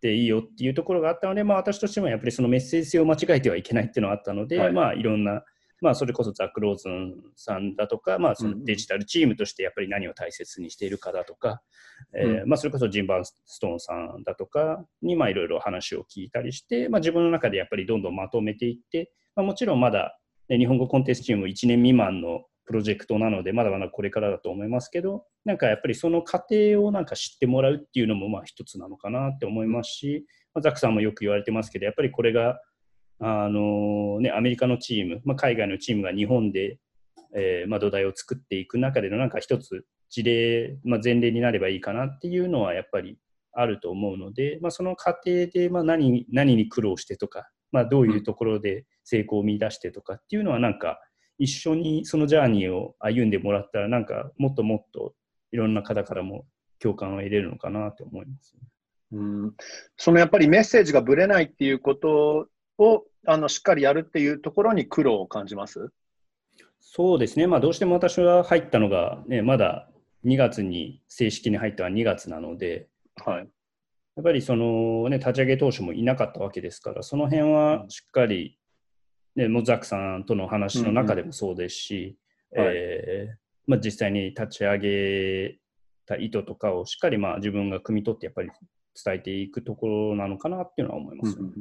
Speaker 2: ていいよっていうところがあったので、まあ、私としてもやっぱりそのメッセージ性を間違えてはいけないっていうのはあったので、はい。まあ、いろんな、まあ、それこそザック・ローズンさんだとか、まあ、そのデジタルチームとしてやっぱり何を大切にしているかだとか、うん、えー、まあ、それこそジンバーストーンさんだとかにいろいろ話を聞いたりして、まあ、自分の中でやっぱりどんどんまとめていって、まあ、もちろんまだ、ね、日本語コンテンツチーム1年未満のプロジェクトなので、まだまだこれからだと思いますけど、なんかやっぱりその過程をなんか知ってもらうっていうのもまあ一つなのかなって思いますし、まあ、ザックさんもよく言われてますけど、やっぱりこれが、あのね、アメリカのチーム、まあ、海外のチームが日本で、えーまあ、土台を作っていく中でのなんか一つ事例、まあ、前例になればいいかなっていうのはやっぱりあると思うので、まあ、その過程でまあ何何に苦労してとか、まあ、どういうところで成功を見出してとかっていうのはなんか一緒にそのジャーニーを歩んでもらったらなんかもっともっといろんな方からも共感を得れるのかなと思います、
Speaker 1: うん、そのやっぱりメッセージがぶれないっていうことをあのしっかりやるっていうところに苦労を感じます？
Speaker 2: そうですね、まあ、どうしても私は入ったのが、ね、まだ2月に正式に入ったのは2月なので、
Speaker 1: はい、
Speaker 2: やっぱりその、ね、立ち上げ当初もいなかったわけですから、その辺はしっかり、ね、モザックさんとの話の中でもそうですし、実際に立ち上げた意図とかをしっかりまあ自分が汲み取ってやっぱり伝えていくところなのかなっていうのは思います、うんうん、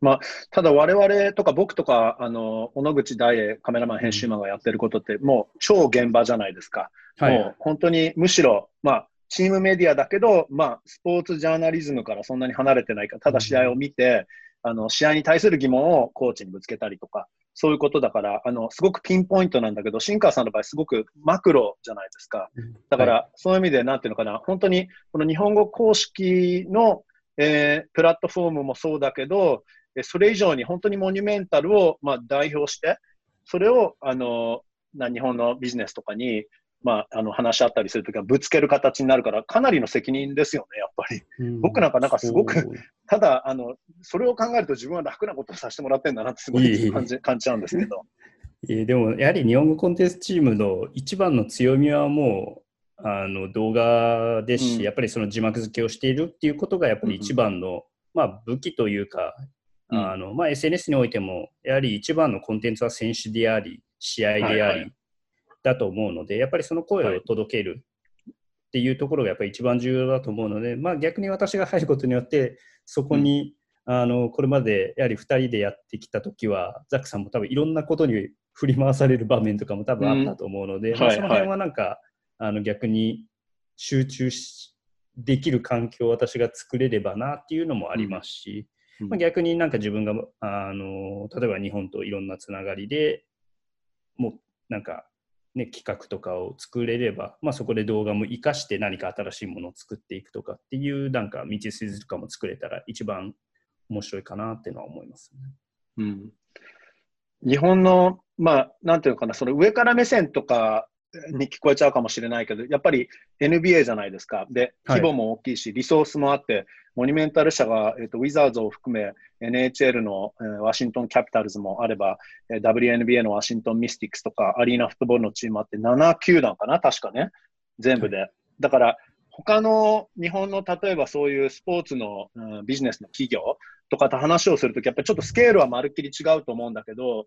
Speaker 1: まあ、ただ我々とか僕とかあの小野口大栄カメラマン編集マンがやってることってもう超現場じゃないですか、はい、もう本当にむしろ、まあ、チームメディアだけど、まあ、スポーツジャーナリズムからそんなに離れてないからただ試合を見て、あの試合に対する疑問をコーチにぶつけたりとかそういうことだから、あの、すごくピンポイントなんだけど、シンカーさんの場合、すごくマクロじゃないですか。だから、そういう意味で、なんていうのかな、本当に、この日本語公式の、えー、プラットフォームもそうだけど、それ以上に本当にモニュメンタルを、まあ、代表して、それを、あの、な日本のビジネスとかに、まあ、あの話し合ったりするときはぶつける形になるから、かなりの責任ですよね、やっぱり。うん、僕なんかなんかすごく、ただあの、それを考えると自分は楽なことをさせてもらってるんだなってすごい感じ感じちゃうんですけど。
Speaker 2: えでも、やはり日本語コンテンツチームの一番の強みはもう、あの動画ですし、うん、やっぱりその字幕付けをしているっていうことがやっぱり一番の、うん、まあ、武器というか、あのまあ、SNS においてもやはり一番のコンテンツは選手であり試合であり、だと思うので、やっぱりその声を届けるっていうところがやっぱり一番重要だと思うので、まあ、逆に私が入ることによって、そこに、うん、あのこれまでやはり2人でやってきたときは、ザックさんも多分いろんなことに振り回される場面とかも多分あったと思うので、うん。まあ、その辺はなんか、あの逆に集中しできる環境を私が作れればなっていうのもありますし、うん、まあ、逆になんか自分があの例えば日本といろんなつながりでもうなんかね、企画とかを作れれば、まあ、そこで動画も活かして何か新しいものを作っていくとかっていうなんか道筋とかも作れたら一番面白いかなっていうのは思います、
Speaker 1: ね、うん、日本の、まあ、なんていうのかな、その上から目線とかに聞こえちゃうかもしれないけど、やっぱり NBA じゃないですか。で、規模も大きいし、リソースもあって、モニュメンタル社が、えーと、ウィザーズを含め、NHL の、えー、ワシントン・キャピタルズもあれば、えー、WNBA のワシントン・ミスティックスとか、アリーナフットボールのチームあって、7球団かな、確かね、全部で。はい、だから、他の日本の例えばそういうスポーツの、うん、ビジネスの企業とかと話をするとき、やっぱりちょっとスケールはまるっきり違うと思うんだけど、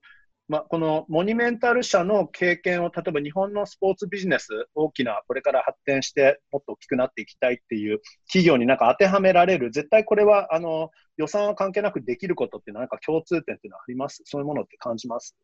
Speaker 1: まあ、このモニュメンタル社の経験を、例えば日本のスポーツビジネス、大きな、これから発展してもっと大きくなっていきたいっていう企業になんか当てはめられる、絶対これはあの予算は関係なくできることって、なんか共通点っていうのはあります？そういうものって感じます？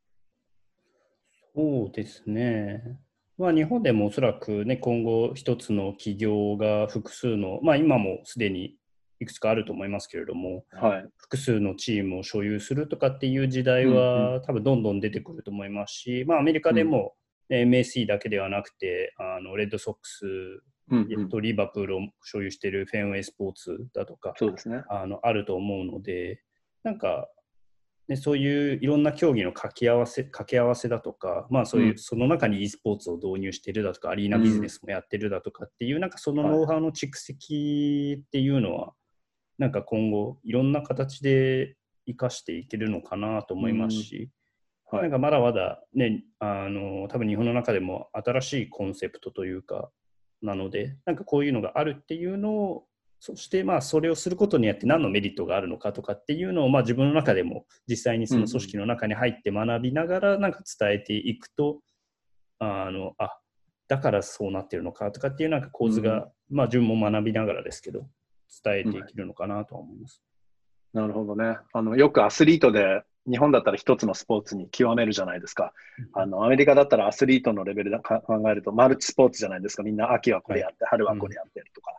Speaker 2: そうですね。まあ、日本でもおそらくね、今後一つの企業が複数の、まあ、今もすでにいくつかあると思いますけれども、
Speaker 1: はい。
Speaker 2: 複数のチームを所有するとかっていう時代
Speaker 1: うん
Speaker 2: は、多分どんどん出てくると思いますし、まあ、アメリカでも、ね MSC だけではなくて、あのレッドソックス
Speaker 1: うんうん、
Speaker 2: とリバプールを所有しているフェンウェイスポーツだとか、
Speaker 1: そうですね。
Speaker 2: あのあると思うので、なんか、ね、そういういろんな競技の掛け合わせ掛け合わせだとか、まあ、そういう、
Speaker 1: うん。
Speaker 2: その中に e スポーツを導入しているだとか、アリーナビジネスもやってるだとかっていう、なんかそのノウハウの蓄積っていうのは、なんか今後、いろんな形で生かしていけるのかなと思いますし、
Speaker 1: はい。
Speaker 2: なんかまだまだね、あの多分日本の中でも新しいコンセプトというか、なので、なんかこういうのがあるっていうのを、そしてまあそれをすることによって何のメリットがあるのかとかっていうのをまあ自分の中でも実際にその組織の中に入って学びながらなんか伝えていくと、あのあだからそうなってるのかとかっていうなんか構図が、まあ自分も学びながらですけど、伝えていけるのかなとは思います。
Speaker 1: なるほどね。あの、よくアスリートで、日本だったら一つのスポーツに極めるじゃないですか。あの、アメリカだったらアスリートのレベルでか考えると、マルチスポーツじゃないですか。みんな秋はこれやって、春はこれやってるとか。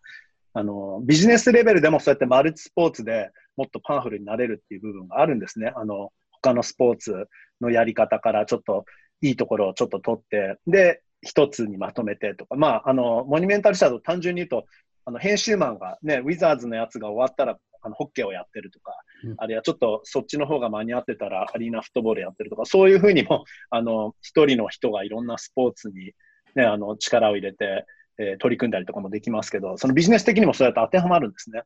Speaker 1: あの、ビジネスレベルでもそうやってマルチスポーツでもっとパワフルになれるっていう部分があるんですね。あの、他のスポーツのやり方からちょっといいところをちょっと取って、で、一つにまとめてとか。まあ、あの、モニュメンタルシャドウ単純に言うと、あの、編集マンがね、ウィザーズのやつが終わったら、あのホッケーをやってるとか、
Speaker 2: うん
Speaker 1: あるいはちょっとそっちの方が間に合ってたらアリーナフットボールやってるとか、そういうふうにも、あの、一人の人がいろんなスポーツに、ね、あの、力を入れて、えー取り組んだりとかもできますけど、そのビジネス的にもそうやって当てはまるんですね。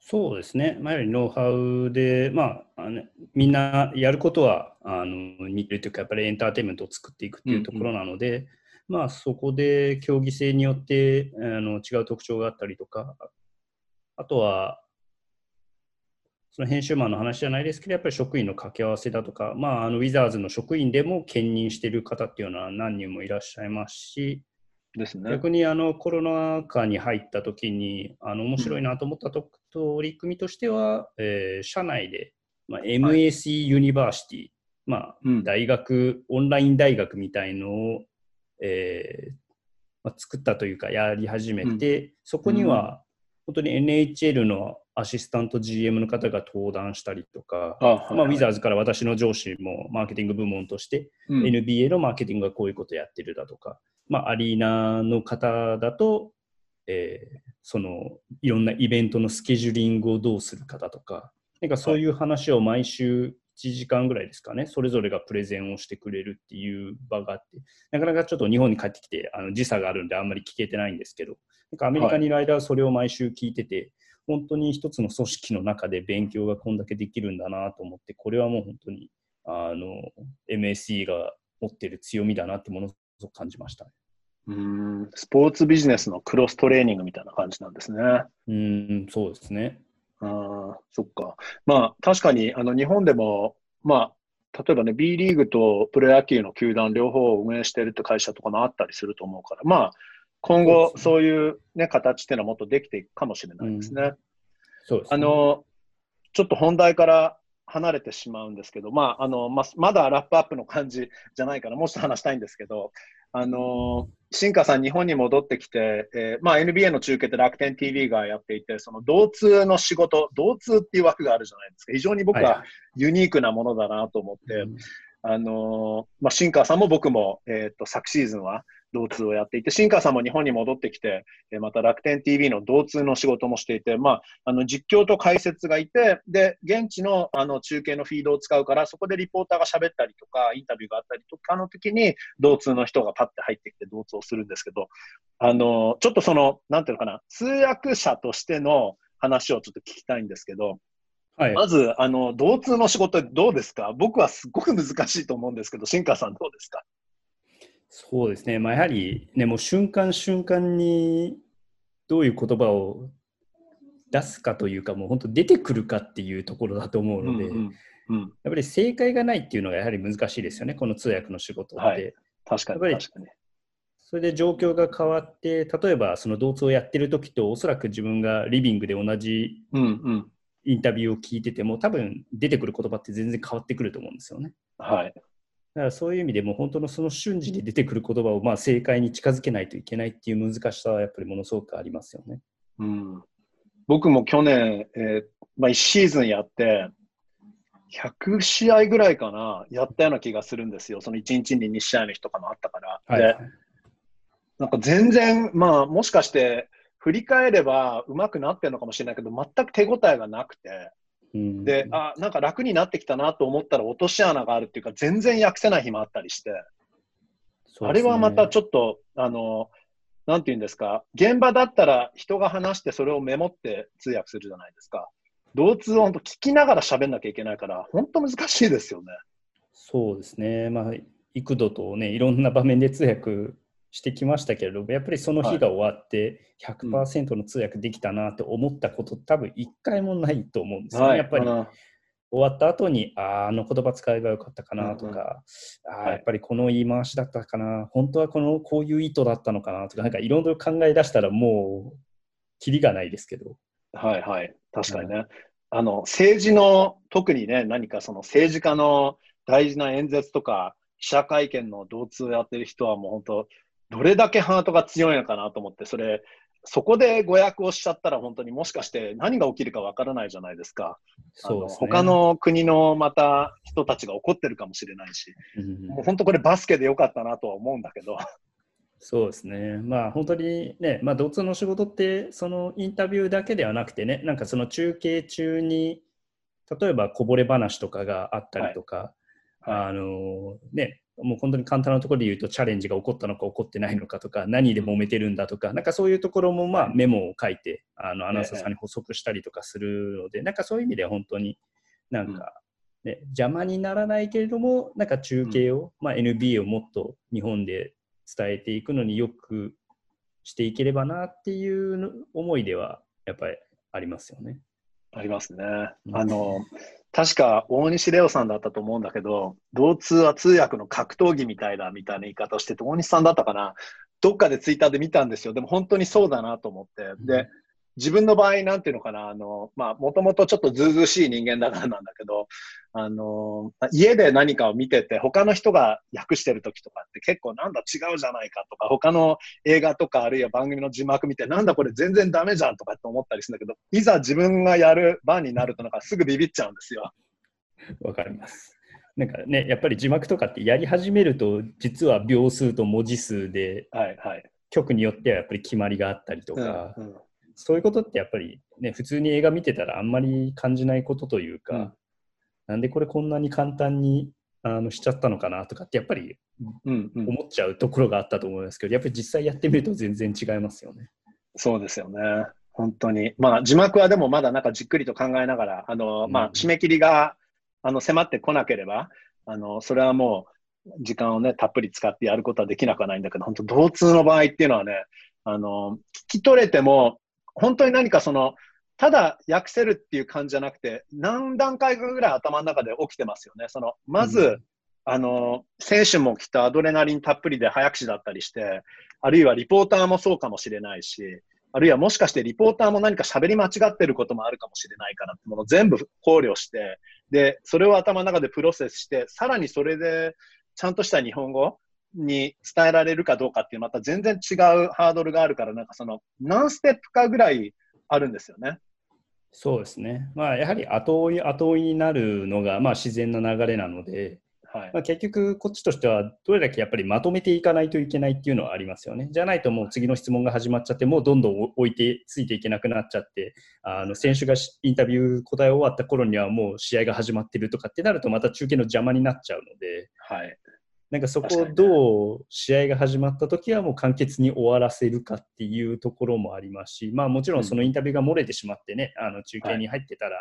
Speaker 2: そうですね、前よりノウハウで、まあ、あのみんなやることはあの似てるというか、やっぱりエンターテインメントを作っていくっていうところなので、まあ、そこで競技性によってあの違う特徴があったりとか、あとは、その編集マンの話じゃないですけど、やっぱり職員の掛け合わせだとか、まあ、あのウィザーズの職員でも兼任している方っていうのは何人もいらっしゃいますし、
Speaker 1: ですね。
Speaker 2: 逆にあのコロナ禍に入った時にあの面白いなと思ったと、取り組みとしては、えー社内で、まあ、MAC University、まあ
Speaker 1: うん
Speaker 2: 大学、オンライン大学みたいのを、えーまあ、作ったというかやり始めて、そこには本当に NHL のアシスタント GM の方が登壇したりとか、まあ、ウィザーズから私の上司もマーケティング部門として
Speaker 1: うん。
Speaker 2: NBA のマーケティングがこういうことやってるだとか、まあ、アリーナの方だと、えーそのいろんなイベントのスケジューリングをどうするかだとか、なんかそういう話を毎週1時間ぐらいですかね、それぞれがプレゼンをしてくれるっていう場があって、なかなかちょっと日本に帰ってきてあの時差があるんであんまり聞けてないんですけど、なんかアメリカにいる間はそれを毎週聞いてて、本当に一つの組織の中で勉強がこんだけできるんだなと思って、これはもう本当にあの MSE が持っている強みだなってものすごく感じましたね。
Speaker 1: うんスポーツビジネスのクロストレーニングみたいな感じなんですね。
Speaker 2: うーん、そうですね。
Speaker 1: ああ、そっか。まあ、確かに、あの、日本でも、まあ、例えばね、B リーグとプロ野球の球団両方を運営してるって会社とかもあったりすると思うから、まあ、今後、
Speaker 2: そう
Speaker 1: いうね、形っていうのはもっとできていくかもしれないですね。
Speaker 2: そうですね。
Speaker 1: あの、ちょっと本題から離れてしまうんですけど、まあ、あの、ままだラップアップの感じじゃないから、もうちょっと話したいんですけど、あの、新華さん、日本に戻ってきて、えーまあ、NBA の中継って楽天 TV がやっていて、その同通の仕事、同通っていう枠があるじゃないですか。非常に僕
Speaker 2: はいは
Speaker 1: はユニークなものだなと思って、
Speaker 2: うん
Speaker 1: あのまあ、新川さんも僕も、えー、と昨シーズンは同通をやっていて、新川さんも日本に戻ってきて、えーまた楽天 TV の同通の仕事もしていて、まあ、あの実況と解説がいて、で、現地のあの中継のフィードを使うから、そこでリポーターが喋ったりとか、インタビューがあったりとかの時に、同通の人がパッて入ってきて同通をするんですけど、あのちょっとその、なんていうのかな、通訳者としての話をちょっと聞きたいんですけど、
Speaker 2: はい。
Speaker 1: まず、あの、同通の仕事どうですか？僕はすごく難しいと思うんですけど、新川さんどうですか？
Speaker 2: そうですね。まあ、やはり、ね、もう瞬間瞬間にどういう言葉を出すかというか、もう本当出てくるかっていうところだと思うので、
Speaker 1: うんうんうん、
Speaker 2: やっぱり正解がないっていうのがやはり難しいですよね、この通訳の仕事って。
Speaker 1: はい確かに。
Speaker 2: それで状況が変わって、例えばその同通をやってる時と、おそらく自分がリビングで同じ。インタビューを聞いてても、多分出てくる言葉って全然変わってくると思うんですよね。
Speaker 1: はい。
Speaker 2: だからそういう意味でも本当のその瞬時に出てくる言葉をまあ正解に近づけないといけないっていう難しさはやっぱりものすごくありますよね。
Speaker 1: うん。僕も去年、えーまあ、1シーズンやって、100試合ぐらいかな、やったような気がするんですよ。その1日に2試合の日とかもあったから。はい、で、なんか全然、まあ、もしかして、振り返れば上手くなってるのかもしれないけど、全く手応えがなくて、で、あ、なんか楽になってきたなと思ったら落とし穴があるっていうか、全然訳せない日もあったりして、ね、あれはまたちょっと、あの、なんていうんですか、現場だったら人が話してそれをメモって通訳するじゃないですか。同通を本当聞きながら喋んなきゃいけないから、本当難しいですよね。
Speaker 2: そうですね。まあ、幾度とね、いろんな場面で通訳してきましたけれども、やっぱりその日が終わって100%の通訳できたなって思ったこと、多分一回もないと思うんですね。はい、やっぱり終わった後に、ああの言葉使えばよかったかなとか、うんうん、あやっぱりこの言い回しだったかな、本当はこのこういう意図だったのかなとか、なんかいろいろ考え出したらもう、きりがないですけど。
Speaker 1: はいはい、確かにね。うん、あの政治の、特にね、何かその政治家の大事な演説とか、記者会見の同通をやってる人はもう本当、どれだけハートが強いのかなと思って、それ、そこで誤訳をしちゃったら本当にもしかして何が起きるかわからないじゃないですか。そうですね、他の国のまた人たちが怒ってるかもしれないし、うん、もう本当これバスケでよかったなとは思うんだけど。
Speaker 2: そうですね。まあ本当にね、まあ同通の仕事ってそのインタビューだけではなくてね、なんかその中継中に例えばこぼれ話とかがあったりとか、はいはい、あのね、もう本当に簡単なところで言うとチャレンジが起こったのか起こってないのかとか何で揉めてるんだとかなんかそういうところもまあメモを書いてあのアナウンサーさんに補足したりとかするのでなんかそういう意味では本当になんか、ね、邪魔にならないけれどもなんか中継を、まあ、NBA をもっと日本で伝えていくのによくしていければなっていう思いではやっぱりありますよね。
Speaker 1: ありますね。あの、確か大西レオさんだったと思うんだけど、同通は通訳の格闘技みたいだみたいな言い方をしてて、大西さんだったかな、どっかでツイッターで見たんですよ。でも本当にそうだなと思って。で、自分の場合、なんていうのかな、あの、まあ、もともとちょっとずうずうしい人間だからなんだけど、あの、家で何かを見てて、他の人が訳してる時とかって結構なんだ違うじゃないかとか、他の映画とかあるいは番組の字幕見て、なんだこれ全然ダメじゃんとかって思ったりするんだけど、いざ自分がやる番になるとなんかすぐビビっちゃうんですよ。
Speaker 2: わかります。なんかね、やっぱり字幕とかってやり始めると、実は秒数と文字数で、はいはい、局によってはやっぱり決まりがあったりとか、うんうんそういうことってやっぱりね、普通に映画見てたらあんまり感じないことというか、うん、なんでこれこんなに簡単にあのしちゃったのかなとかってやっぱり思っちゃうところがあったと思いますけど、やっぱり実際やってみると全然違いますよね。
Speaker 1: そうですよね。本当に。まあ字幕はでもまだなんかじっくりと考えながら、あの、まあ締め切りがあの迫ってこなければ、あの、それはもう時間をね、たっぷり使ってやることはできなくはないんだけど、本当同通の場合っていうのはね、あの、聞き取れても、本当に何かその、ただ訳せるっていう感じじゃなくて、何段階ぐらい頭の中で起きてますよね。その、まず、うん、あの、選手もきっとアドレナリンたっぷりで早口だったりして、あるいはリポーターもそうかもしれないし、あるいはもしかしてリポーターも何か喋り間違ってることもあるかもしれないからってものを全部考慮して、で、それを頭の中でプロセスして、さらにそれでちゃんとした日本語に伝えられるかどうかっていうまた全然違うハードルがあるから、なんかその何ステップかぐらいあるんですよね。
Speaker 2: そうですね。まあ、やはり後追い後追いになるのが、まあ、自然な流れなので、はいまあ、結局こっちとしてはどれだけやっぱりまとめていかないといけないっていうのはありますよね。じゃないともう次の質問が始まっちゃってもうどんどん置いてついていけなくなっちゃってあの選手がインタビュー答え終わった頃にはもう試合が始まってるとかってなるとまた中継の邪魔になっちゃうので、はい、なんかそこをどう試合が始まった時はもう簡潔に終わらせるかっていうところもありますし、まあもちろんそのインタビューが漏れてしまってね、あの中継に入ってたら、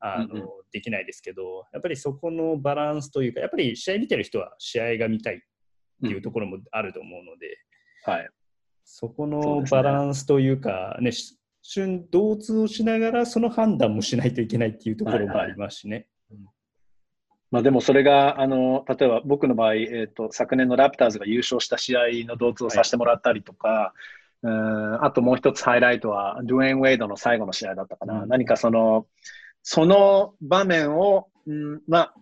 Speaker 2: はい、あの、できないですけど、やっぱりそこのバランスというか、やっぱり試合見てる人は試合が見たいっていうところもあると思うので、はい。そこのバランスというか、ね、瞬同通をしながらその判断もしないといけないっていうところもありますしね。はいはい
Speaker 1: まあ、でもそれが、あの、例えば僕の場合、えっ、ー、と、昨年のラプターズが優勝した試合の同通をさせてもらったりとか、はい、うんあともう一つハイライトは、ドゥエン・ウェイドの最後の試合だったかな。うん、何かその、その場面を、うん、まあ、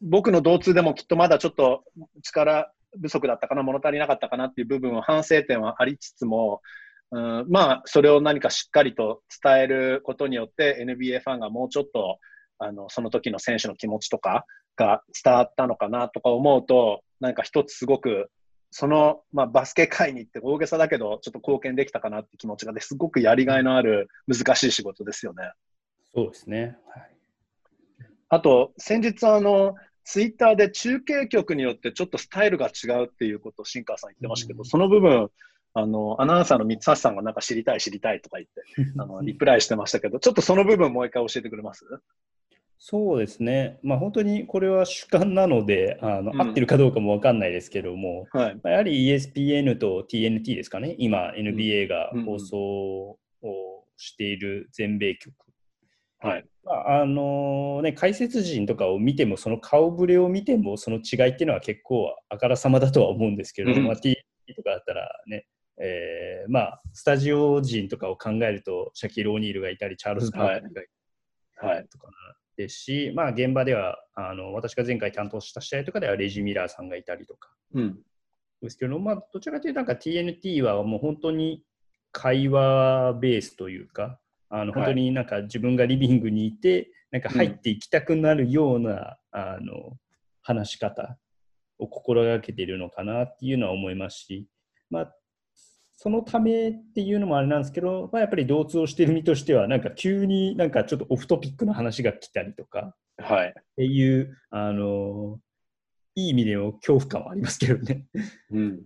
Speaker 1: 僕の同通でもきっとまだちょっと力不足だったかな、物足りなかったかなっていう部分は反省点はありつつも、うん、まあ、それを何かしっかりと伝えることによって NBA ファンがもうちょっと、あの、その時の選手の気持ちとかが伝わったのかなとか思うと、なんか一つすごく、その、まあ、バスケ界に行って大げさだけど、ちょっと貢献できたかなって気持ちがね、すごくやりがいのある難しい仕事ですよね。
Speaker 2: そうですね。はい、
Speaker 1: あと、先日あの、ツイッターで中継局によってちょっとスタイルが違うっていうことを新川さん言ってましたけど、うん、その部分、あの、アナウンサーの三橋さんがなんか知りたい知りたいとか言って、あの、<laughs> リプライしてましたけど、ちょっとその部分もう一回教えてくれます？
Speaker 2: そうですね、まあ、本当にこれは主観なので、あの、うん、合ってるかどうかも分かんないですけども、はい、やはり ESPN と TNT ですかね、今、NBA が放送をしている全米局。
Speaker 1: はい。
Speaker 2: あのね、解説陣とかを見ても、その顔ぶれを見ても、その違いっていうのは結構あからさまだとは思うんですけど、うん、まあ、T とかだったらね、えー、まあ、スタジオ陣とかを考えると、シャキロ・オニールがいたり、チャールズ・パークがいたりとかですし、はい、まあ、現場ではあの、私が前回担当した試合とかでは、レジ・ミラーさんがいたりとか、
Speaker 1: うん、
Speaker 2: ですけど、まあ、どちらかというと、なんか TNT はもう本当に会話ベースというか、あの本当になんか自分がリビングにいて、なんか入っていきたくなるような、うん、あの話し方を心がけているのかなっていうのは思いますし、まあ、そのためっていうのもあれなんですけど、まあ、やっぱり同通をしている身としては、なんか急になんかちょっとオフトピックの話が来たりとか、
Speaker 1: はい、っ
Speaker 2: ていう、あのいい意味での恐怖感はありますけどね。
Speaker 1: うん、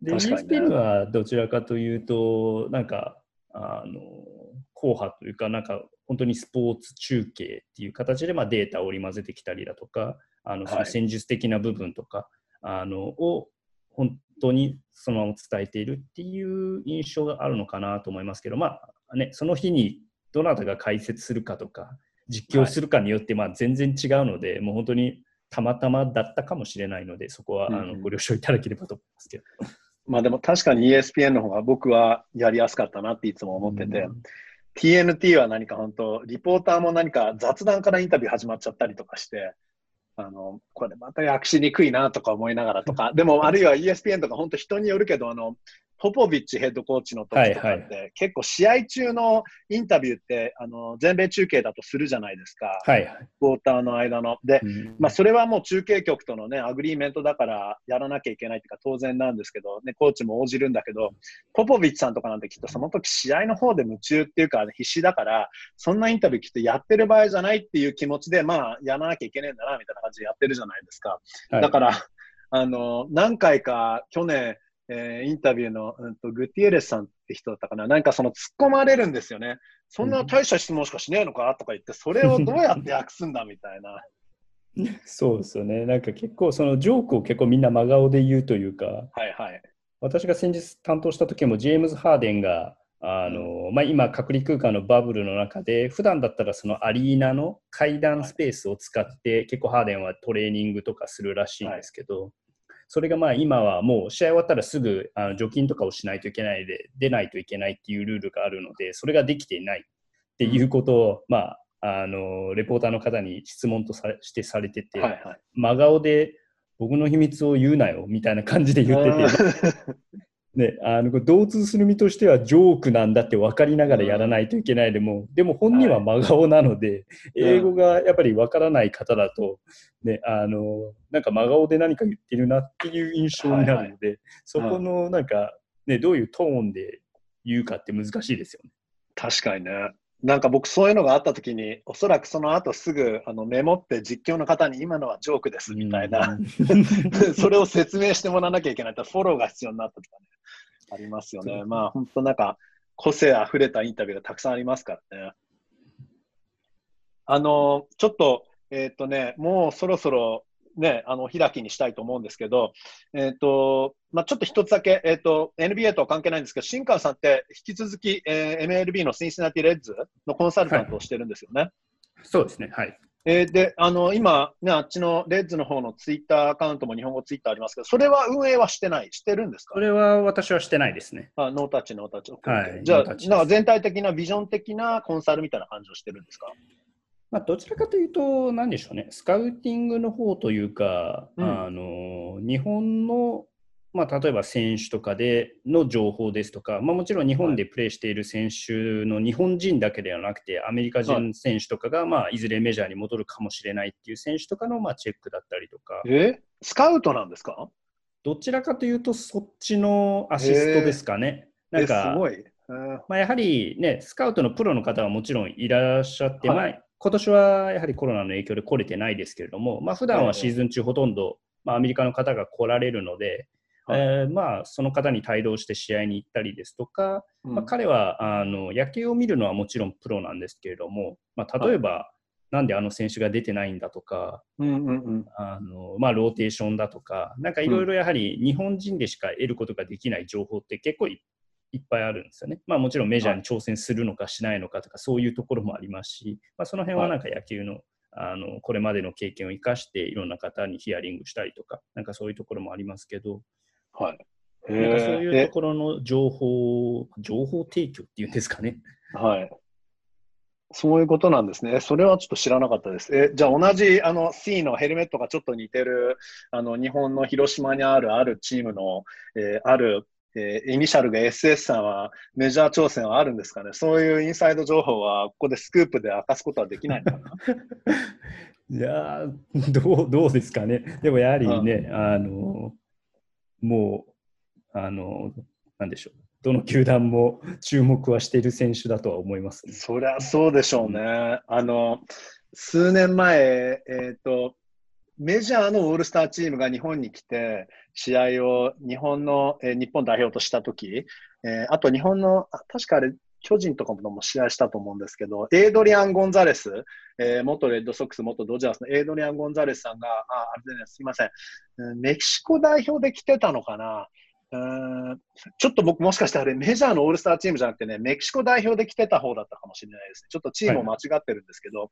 Speaker 2: で、ESPN はどちらかというと、なんか、あの硬派というか、なんか本当にスポーツ中継っていう形でまあデータを織り交ぜてきたりだとか、あのその戦術的な部分とか、はい、あのを本当にそのまま伝えているっていう印象があるのかなと思いますけど、まあね、その日にどなたが解説するかとか、実況するかによってまあ全然違うので、はい、もう本当にたまたまだったかもしれないので、そこはあのご了承いただければと思いますけど。
Speaker 1: まあでも確かに ESPN の方が僕はやりやすかったなっていつも思ってて、うん、TNT は何か本当、リポーターも何か雑談からインタビュー始まっちゃったりとかして、あの、これまた訳しにくいなとか思いながらとか、でもあるいは ESPN とか本当人によるけど、あの、ポポビッチヘッドコーチの時とかって、はいはい、結構試合中のインタビューってあの全米中継だとするじゃないですか、
Speaker 2: はいはい、
Speaker 1: クォーターの間の。で、うん、まあ、それはもう中継局との、ね、 agreement だからやらなきゃいけないっていうか当然なんですけど、ね、コーチも応じるんだけど、ポポビッチさんとかなんてきっとその時試合の方で夢中っていうか、必死だから、そんなインタビューきっとやってる場合じゃないっていう気持ちで、まあ、やらなきゃいけないんだなみたいな感じでやってるじゃないですか。はい、だから、あの何回か去年、えー、インタビューの、うんと、グティエレスさんって人だったかな、なんかその突っ込まれるんですよね。そんな大した質問しかしねえのかとか言って、それをどうやって訳すんだみたいな。<laughs>
Speaker 2: そうですよね。なんか結構そのジョークを結構みんな真顔で言うというか、
Speaker 1: はいはい、
Speaker 2: 私が先日担当した時もジェームズ・ハーデンがあの、まあ、今隔離空間のバブルの中で普段だったらそのアリーナの階段スペースを使って結構ハーデンはトレーニングとかするらしいんですけど、それがまあ今はもう試合終わったらすぐあの除菌とかをしないといけないで、出ないといけないっていうルールがあるので、それができていない。っていうことを、まあ、あのレポーターの方に質問とさしてされてて、はいはい、真顔で僕の秘密を言うなよみたいな感じで言ってて、ね、あの同通する身としてはジョークなんだって分かりながらやらないといけないでも、でも本人は真顔なので、はい、英語がやっぱり分からない方だと、ね、あのなんか真顔で何か言ってるなっていう印象になるので、そこのなんか、ね、どういうトーンで言うかって難しいですよね。
Speaker 1: 確かにね。なんか僕そういうのがあった時におそらくその後すぐあのメモって実況の方に今のはジョークですみたいな、<laughs> それを説明してもらわなきゃいけないとフォローが必要になったとかねありますよね。まあ本当なんか個性あふれたインタビューがたくさんありますからね。あのちょっとえっ、ー、とねもうそろそろね、あの開きにしたいと思うんですけど、えーとまあ、ちょっと一つだけ、えーと、NBA とは関係ないんですけど、新川さんって引き続き、えー、MLB のシンシナティレッズのコンサルタントをしてるんですよね。はい、
Speaker 2: そうですね、はい。
Speaker 1: えー、で、あの、今、ね、あっちのレッズの方のツイッターアカウントも日本語ツイッターありますけど、それは運営はしてない？してるんですか？
Speaker 2: それは私はしてないですね。
Speaker 1: あノータッチ、ノータッチ。はい、じゃあ、なんか全体的なビジョン的なコンサルみたいな感じをしてるんですか？
Speaker 2: まあ、どちらかというと、なんでしょうね、スカウティングの方というか、うん、あの日本の、まあ、例えば選手とかでの情報ですとか、まあ、もちろん日本でプレーしている選手の日本人だけではなくて、アメリカ人選手とかが、まあ、いずれメジャーに戻るかもしれないっていう選手とかの、まあ、チェックだったりとか。
Speaker 1: え？スカウトなんですか？
Speaker 2: どちらかというと、そっちのアシストですかね。なんか、
Speaker 1: すごい。
Speaker 2: まあ、やはりね、スカウトのプロの方はもちろんいらっしゃって、はい、まあ、今年はやはりコロナの影響で来れてないですけれども、まあ普段はシーズン中ほとんど、まあ、アメリカの方が来られるので、はい、えー、まあ、その方に帯同して試合に行ったりですとか、うん、まあ、彼はあの野球を見るのはもちろんプロなんですけれども、まあ、例えば、はい、なんであの選手が出てないんだとか、
Speaker 1: うんうんうん、
Speaker 2: あのまあ、ローテーションだとか、なんかいろいろやはり日本人でしか得ることができない情報って結構いっぱいあるんですよね。まあ、もちろんメジャーに挑戦するのかしないのかとか、そういうところもありますし、まあ、その辺はなんか野球のあのこれまでの経験を生かしていろんな方にヒアリングしたりとか、なんかそういうところもありますけど、
Speaker 1: はい、
Speaker 2: なんかそういうところの情報、情報提供っていうんですかね。
Speaker 1: はい。そういうことなんですね。それはちょっと知らなかったです。え、じゃあ同じあの C のヘルメットがちょっと似てる、あの日本の広島にあるあるチームの、えー、ある、えー、イニシャルが SS さんはメジャー挑戦はあるんですかね？そういうインサイド情報はここでスクープで明かすことはできないのかな？<laughs>
Speaker 2: いやどう、どうですかね？でもやはりね、あの、もう、あの、なんでしょう。どの球団も注目はしている選手だとは思います、
Speaker 1: ね、そりゃそうでしょうね。あの、数年前、えっ、ー、と、メジャーのオールスターチームが日本に来て、試合を日本の、えー、日本代表としたとき、えー、あと日本の、確かあれ、巨人とかも試合したと思うんですけど、エイドリアン・ゴンザレス、えー、元レッドソックス、元ドジャースのエイドリアン・ゴンザレスさんが、あ、あれでね、すみません、メキシコ代表で来てたのかな、うんちょっと僕もしかしたらメジャーのオールスターチームじゃなくてね、メキシコ代表で来てた方だったかもしれないですね。ちょっとチームを間違ってるんですけど、はい、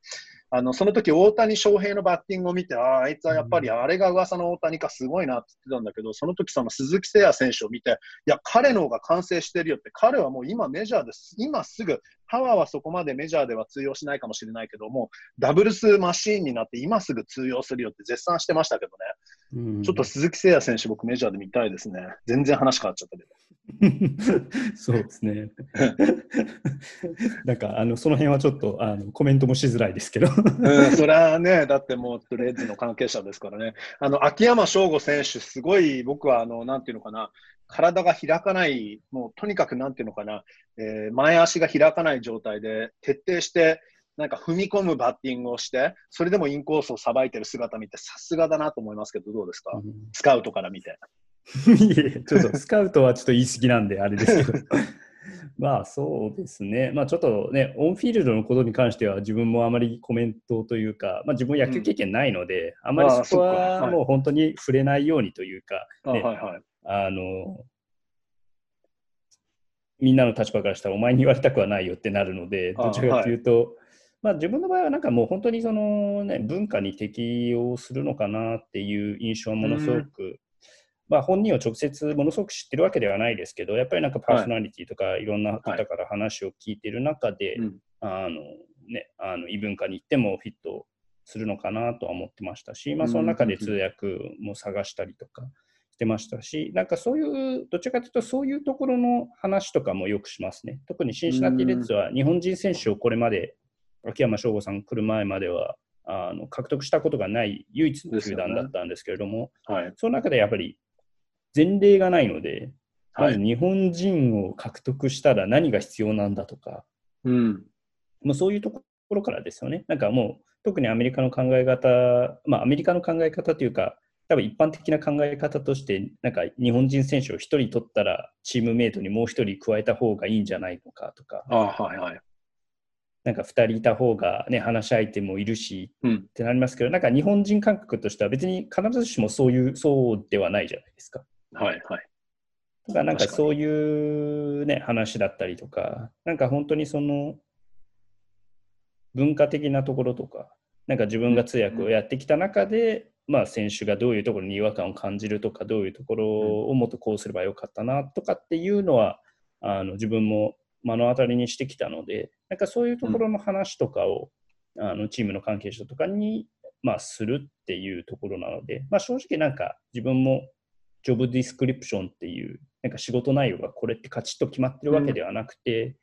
Speaker 1: あの、その時大谷翔平のバッティングを見て、ああ、あいつはやっぱりあれが噂の大谷かすごいなって言ってたんだけど、その時その鈴木誠也選手を見て、いや、彼の方が完成してるよって、彼はもう今メジャーです。今すぐ、パワーはそこまでメジャーでは通用しないかもしれないけども、ダブルスマシーンになって今すぐ通用するよって絶賛してましたけどね。ちょっと鈴木誠也選手、僕メジャーで見たいですね。全然話変わっちゃったけど。<laughs>
Speaker 2: そうですね。<laughs> なんかあのその辺はちょっとあのコメントもしづらいですけど
Speaker 1: うん、それはね、だってもうレッズの関係者ですからね。あの秋山翔吾選手、すごい僕はあのなんていうのかな、体が開かない、もうとにかくなんていうのかな、えー、前足が開かない状態で徹底してなんか踏み込むバッティングをして、それでもインコースをさばいてる姿見て、さすがだなと思いますけど、どうですか、うん、スカウトから見て。
Speaker 2: いえ、ちょっとスカウトはちょっと言い過ぎなんで、あれですけど。<laughs> まあそうですね、まあ、ちょっとね、オンフィールドのことに関しては、自分もあまりコメントというか、まあ、自分野球経験ないので、うん、あまりそこはもう本当に触れないようにというか、ね、あ、はいはい、あのみんなの立場からしたら、お前に言われたくはないよってなるので、どちらかというと、まあ、自分の場合はなんかもう本当にその、ね、文化に適応するのかなっていう印象はものすごく、まあ、本人を直接ものすごく知ってるわけではないですけどやっぱりなんかパーソナリティとかい。ろんな方から話を聞いている中で、あのね、あの異文化に行ってもフィットするのかなとは思ってましたし、まあ、その中で通訳も探したりとかしてましたし、なんかそういう、どちらかというとそういうところの話とかもよくしますね。特にシンシナティレッズは日本人選手をこれまで秋山翔吾さん来る前まではあの獲得したことがない唯一の球団だったんですけれども、ねはい、その中でやっぱり前例がないので、まず日本人を獲得したら何が必要なんだとか、
Speaker 1: うん、
Speaker 2: もうそういうところからですよね。なんかもう特にアメリカの考え方、まあアメリカの考え方というか、多分一般的な考え方として、なんか日本人選手を1人取ったらチームメイトにもう1人加えた方がいいんじゃないのかとか、
Speaker 1: あはいはい、
Speaker 2: なんか2人いた方が、ね、話し相手もいるし、
Speaker 1: うん、
Speaker 2: ってなりますけど、なんか日本人感覚としては別に必ずしもそういうそうではないじゃないですか。
Speaker 1: はいはい。
Speaker 2: だからなんかそういう、ね、話だったりとか、なんか本当にその文化的なところとか、なんか自分が通訳をやってきた中で、うん、まあ選手がどういうところに違和感を感じるとか、どういうところをもっとこうすればよかったなとかっていうのは、あの自分も目の当たりにしてきたので、なんかそういうところの話とかを、うん、あのチームの関係者とかに、まあ、するっていうところなので、まあ、正直なんか自分もジョブディスクリプションっていう、なんか仕事内容がこれってカチッと決まってるわけではなくて、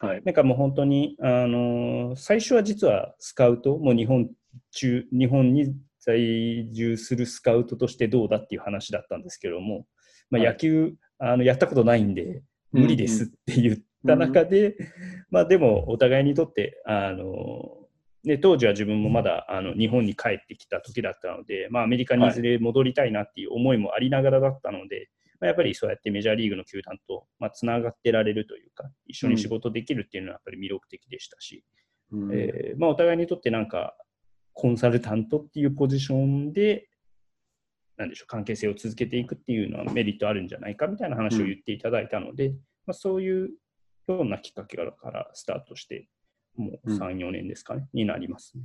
Speaker 1: はい。
Speaker 2: なんかもう本当に、あの最初は実はスカウト、もう日本中、日本に在住するスカウトとしてどうだっていう話だったんですけども、まあ、
Speaker 1: はい。
Speaker 2: 野球、あのやったことないんで、無理ですって言った中で、まあでもお互いにとって、あのね、当時は自分もまだあの日本に帰ってきた時だったので、まあ、アメリカにいずれ戻りたいなっていう思いもありながらだったので、まあ、やっぱりそうやってメジャーリーグの球団とまあつながってられるというか、一緒に仕事できるっていうのはやっぱり魅力的でしたし、
Speaker 1: うん。
Speaker 2: えーまあ、お互いにとってなんかコンサルタントっていうポジションで、なんでしょう、関係性を続けていくっていうのはメリットあるんじゃないかみたいな話を言っていただいたので、まあ、そういうようなきっかけからスタートして、もう
Speaker 1: うん
Speaker 2: 3、4年ですかね、になりますね。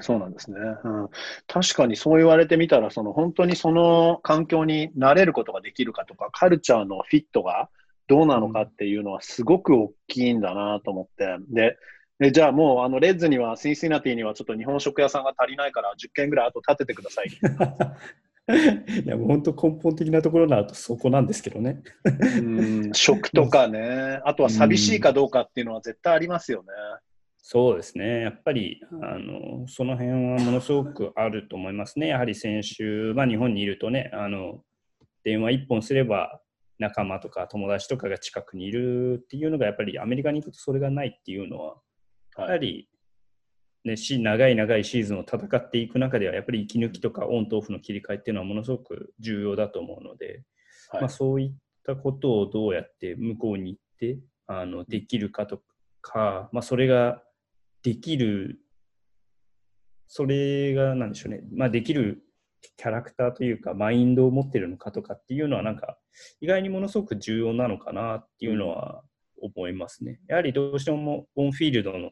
Speaker 1: そうなんですね、うん。確かにそう言われてみたら、その本当にその環境に慣れることができるかとか、カルチャーのフィットがどうなのかっていうのはすごく大きいんだなと思って。で、でじゃあもうあのレッズには、シンシナティにはちょっと日本食屋さんが足りないから10軒ぐらいあと建ててください。<laughs>
Speaker 2: いや、もう本当根本的なところだとそこなんですけどね。
Speaker 1: うん食とかね、あとは寂しいかどうかっていうのは絶対ありますよね。
Speaker 2: そうですね、やっぱりあのその辺はものすごくあると思いますね。やはり先週、まあ、日本にいるとね、あの電話一本すれば仲間とか友達とかが近くにいるっていうのが、やっぱりアメリカに行くとそれがないっていうのは、やはり、ね、し長い長いシーズンを戦っていく中では、やっぱり息抜きとかオンとオフの切り替えっていうのはものすごく重要だと思うので、
Speaker 1: はい。
Speaker 2: まあ、そういったことをどうやって向こうに行ってあのできるかとか、まあ、それができる、それがなんでしょうね、まあ、できるキャラクターというか、マインドを持ってるのかとかっていうのは、なんか意外にものすごく重要なのかなっていうのは思いますね。やはりどうしてもオンフィールドの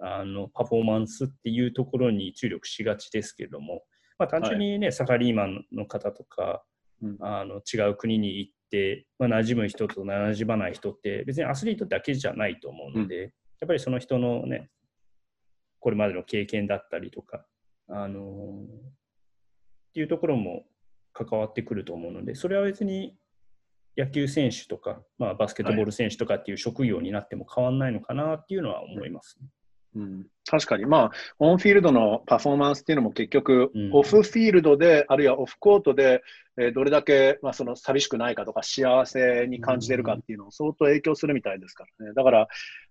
Speaker 2: あのパフォーマンスっていうところに注力しがちですけれども、まあ、単純にね、サラリーマンの方とか、
Speaker 1: うん。
Speaker 2: あの違う国に行って、まあ、馴染む人と馴染まない人って別にアスリートだけじゃないと思うので、やっぱりその人のねこれまでの経験だったりとか、あのーっていうところも関わってくると思うのでそれは別に野球選手とか、まあ、バスケットボール選手とかっていう職業になっても変わんないのかなっていうのは思います、ね。
Speaker 1: うん、確かに、まあ、オンフィールドのパフォーマンスっていうのも結局、
Speaker 2: うん
Speaker 1: オフフィールドで、あるいはオフコートで、えーどれだけ、まあ、その寂しくないかとか、幸せに感じてるかっていうのを相当影響するみたいですからね。だから、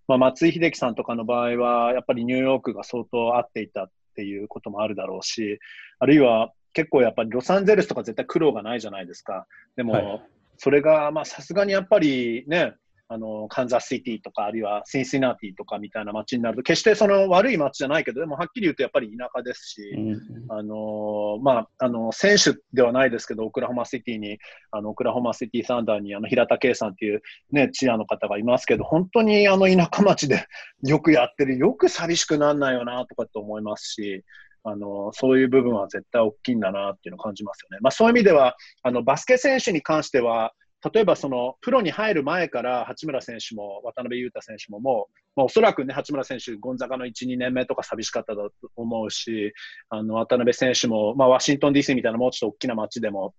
Speaker 1: まあ、松井秀喜さんとかの場合は、やっぱりニューヨークが相当合っていたっていうこともあるだろうし、あるいは結構やっぱりロサンゼルスとか絶対苦労がないじゃないですか。でも、
Speaker 2: はい
Speaker 1: それが、まあ、さすがにやっぱりね、あの、カンザスシティとか、あるいはシンシナティとかみたいな街になると、決してその悪い街じゃないけど、でもはっきり言うとやっぱり田舎ですし、
Speaker 2: うん
Speaker 1: あのまあ、あの、選手ではないですけど、オクラホマシティに、あの、オクラホマシティサンダーに、あの、平田圭さんっていうね、チアの方がいますけど、本当にあの、田舎町でよくやってる、よく寂しくなんないよな、とかって思いますし、あの、そういう部分は絶対大きいんだなっていうのを感じますよね。まあ、そういう意味では、あの、バスケ選手に関しては、例えばそのプロに入る前から八村選手も渡辺裕太選手ももう、まあ、おそらくね、八村選手、ゴンザガの1、2年目とか寂しかったと思うし、あの渡辺選手も、まあ、ワシントン DC みたいなもうちょっと大きな街でも、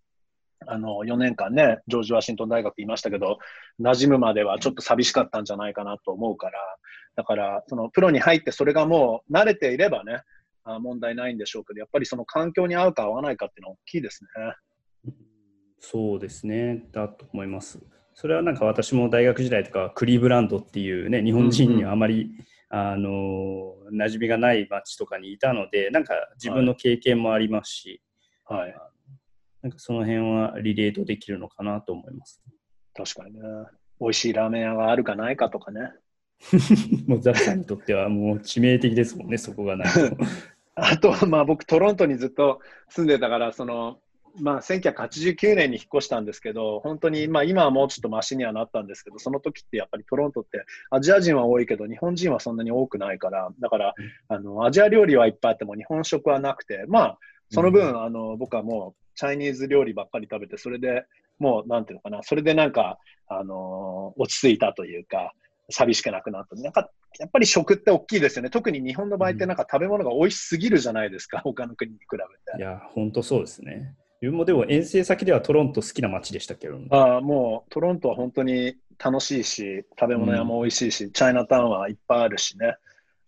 Speaker 1: あの4年間ね、ジョージ・ワシントン大学いましたけど、馴染むまではちょっと寂しかったんじゃないかなと思うから、だから、そのプロに入ってそれがもう慣れていればね、問題ないんでしょうけど、やっぱりその環境に合うか合わないかっていうのは大きいですね。
Speaker 2: そうですね、だと思います。それはなんか私も大学時代とかクリーブランドっていうね、日本人にはあまり、あの馴染みがない街とかにいたので、なんか自分の経験もありますし、
Speaker 1: はい。
Speaker 2: なんかその辺はリレートできるのかなと思います。
Speaker 1: 確かにね。美味しいラーメン屋があるかないかとかね。<laughs>
Speaker 2: もうザラさんにとってはもう致命的ですもんね、そこがないと。<laughs>
Speaker 1: あとはまあ僕トロントにずっと住んでたから、その、まあ1989年に引っ越したんですけど、本当に、まあ今はもうちょっとマシにはなったんですけど、その時ってやっぱりトロントってアジア人は多いけど、日本人はそんなに多くないから、だから、あの、アジア料理はいっぱいあっても日本食はなくて、まあ、その分、
Speaker 2: う
Speaker 1: あの、僕はもうチャイニーズ料理ばっかり食べて、それでもう、なんていうのかな、それでなんか、あの落ち着いたというか、寂しくなくなった。なんか、やっぱり食って大きいですよね。特に日本の場合ってなんか食べ物が美味しすぎるじゃないですか、他の国に比べて。
Speaker 2: いや、本当そうですね。自分もでも遠征先ではトロント好きな街でしたけど、
Speaker 1: あもうトロントは本当に楽しいし、食べ物屋も美味しいし、うん、チャイナタウンはいっぱいあるしね、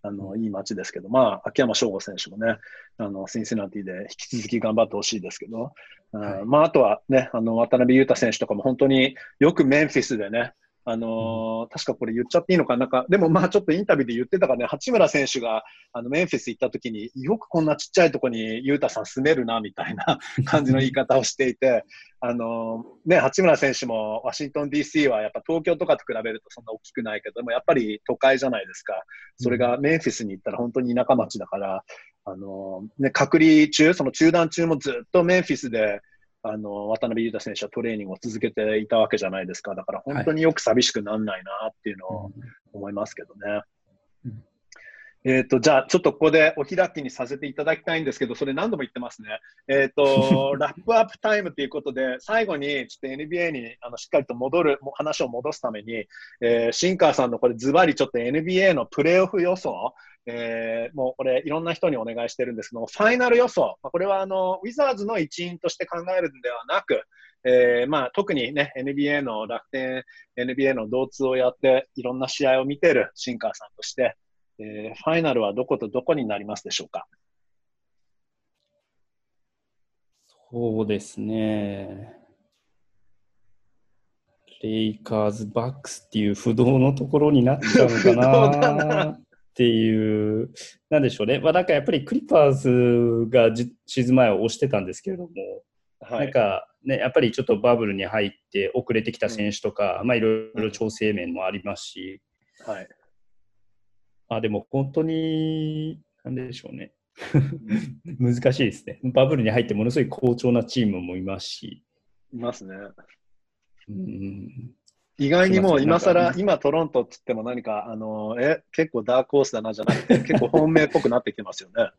Speaker 1: あのいい街ですけど、まあ、秋山翔吾選手もね、あのシンシナティで引き続き頑張ってほしいですけど、はい、まあ、あとはね、あの渡辺裕太選手とかも本当によくメンフィスでね、あのー、確かこれ言っちゃっていいのかな？んか、でもまあちょっとインタビューで言ってたからね、八村選手があのメンフィス行った時によくこんなちっちゃいとこに裕太さん住めるなみたいな <laughs> 感じの言い方をしていて、あのー、ね、八村選手もワシントン DC はやっぱ東京とかと比べるとそんな大きくないけど、でもやっぱり都会じゃないですか。それがメンフィスに行ったら本当に田舎町だから、あのー、ね、隔離中、その中断中もずっとメンフィスであの渡辺裕太選手はトレーニングを続けていたわけじゃないですか。だから本当によく寂しくならないなっていうのを思いますけどね。うんえっ、ー、と、じゃあ、ちょっとここでお開きにさせていただきたいんですけど、それ何度も言ってますね。えっ、ー、と、<laughs> ラップアップタイムということで、最後にちょっと NBA にあのしっかりと戻る、話を戻すために、えー、シンカーさんのこれズバリちょっと NBA のプレーオフ予想、えー、もうこれいろんな人にお願いしてるんですけどファイナル予想、まあ、これはあのウィザーズの一員として考えるんではなく、えーまあ、特にね NBA の楽天 NBA の同通をやっていろんな試合を見てるシンカーさんとして、えー、ファイナルはどことどこになりますでしょうか？
Speaker 2: そうですね。レイカーズ、バックスっていう不動のところになっちゃうのか <laughs> な。っていう、なんでしょうね、まあ、なんかやっぱりクリッパーズがシーズン前を押してたんですけれども、はい、なんかね、やっぱりちょっとバブルに入って遅れてきた選手とか、うん、まあいろいろ調整面もありますし、
Speaker 1: はい、
Speaker 2: あでも本当に、なんでしょうね。<laughs> 難しいですね。バブルに入ってものすごい好調なチームもいますし。
Speaker 1: いますね。うん、意外にもう今更、今トロントっつっても何か、あのえ、結構ダークホースだなじゃなくて、結構本命っぽくなってきてますよね。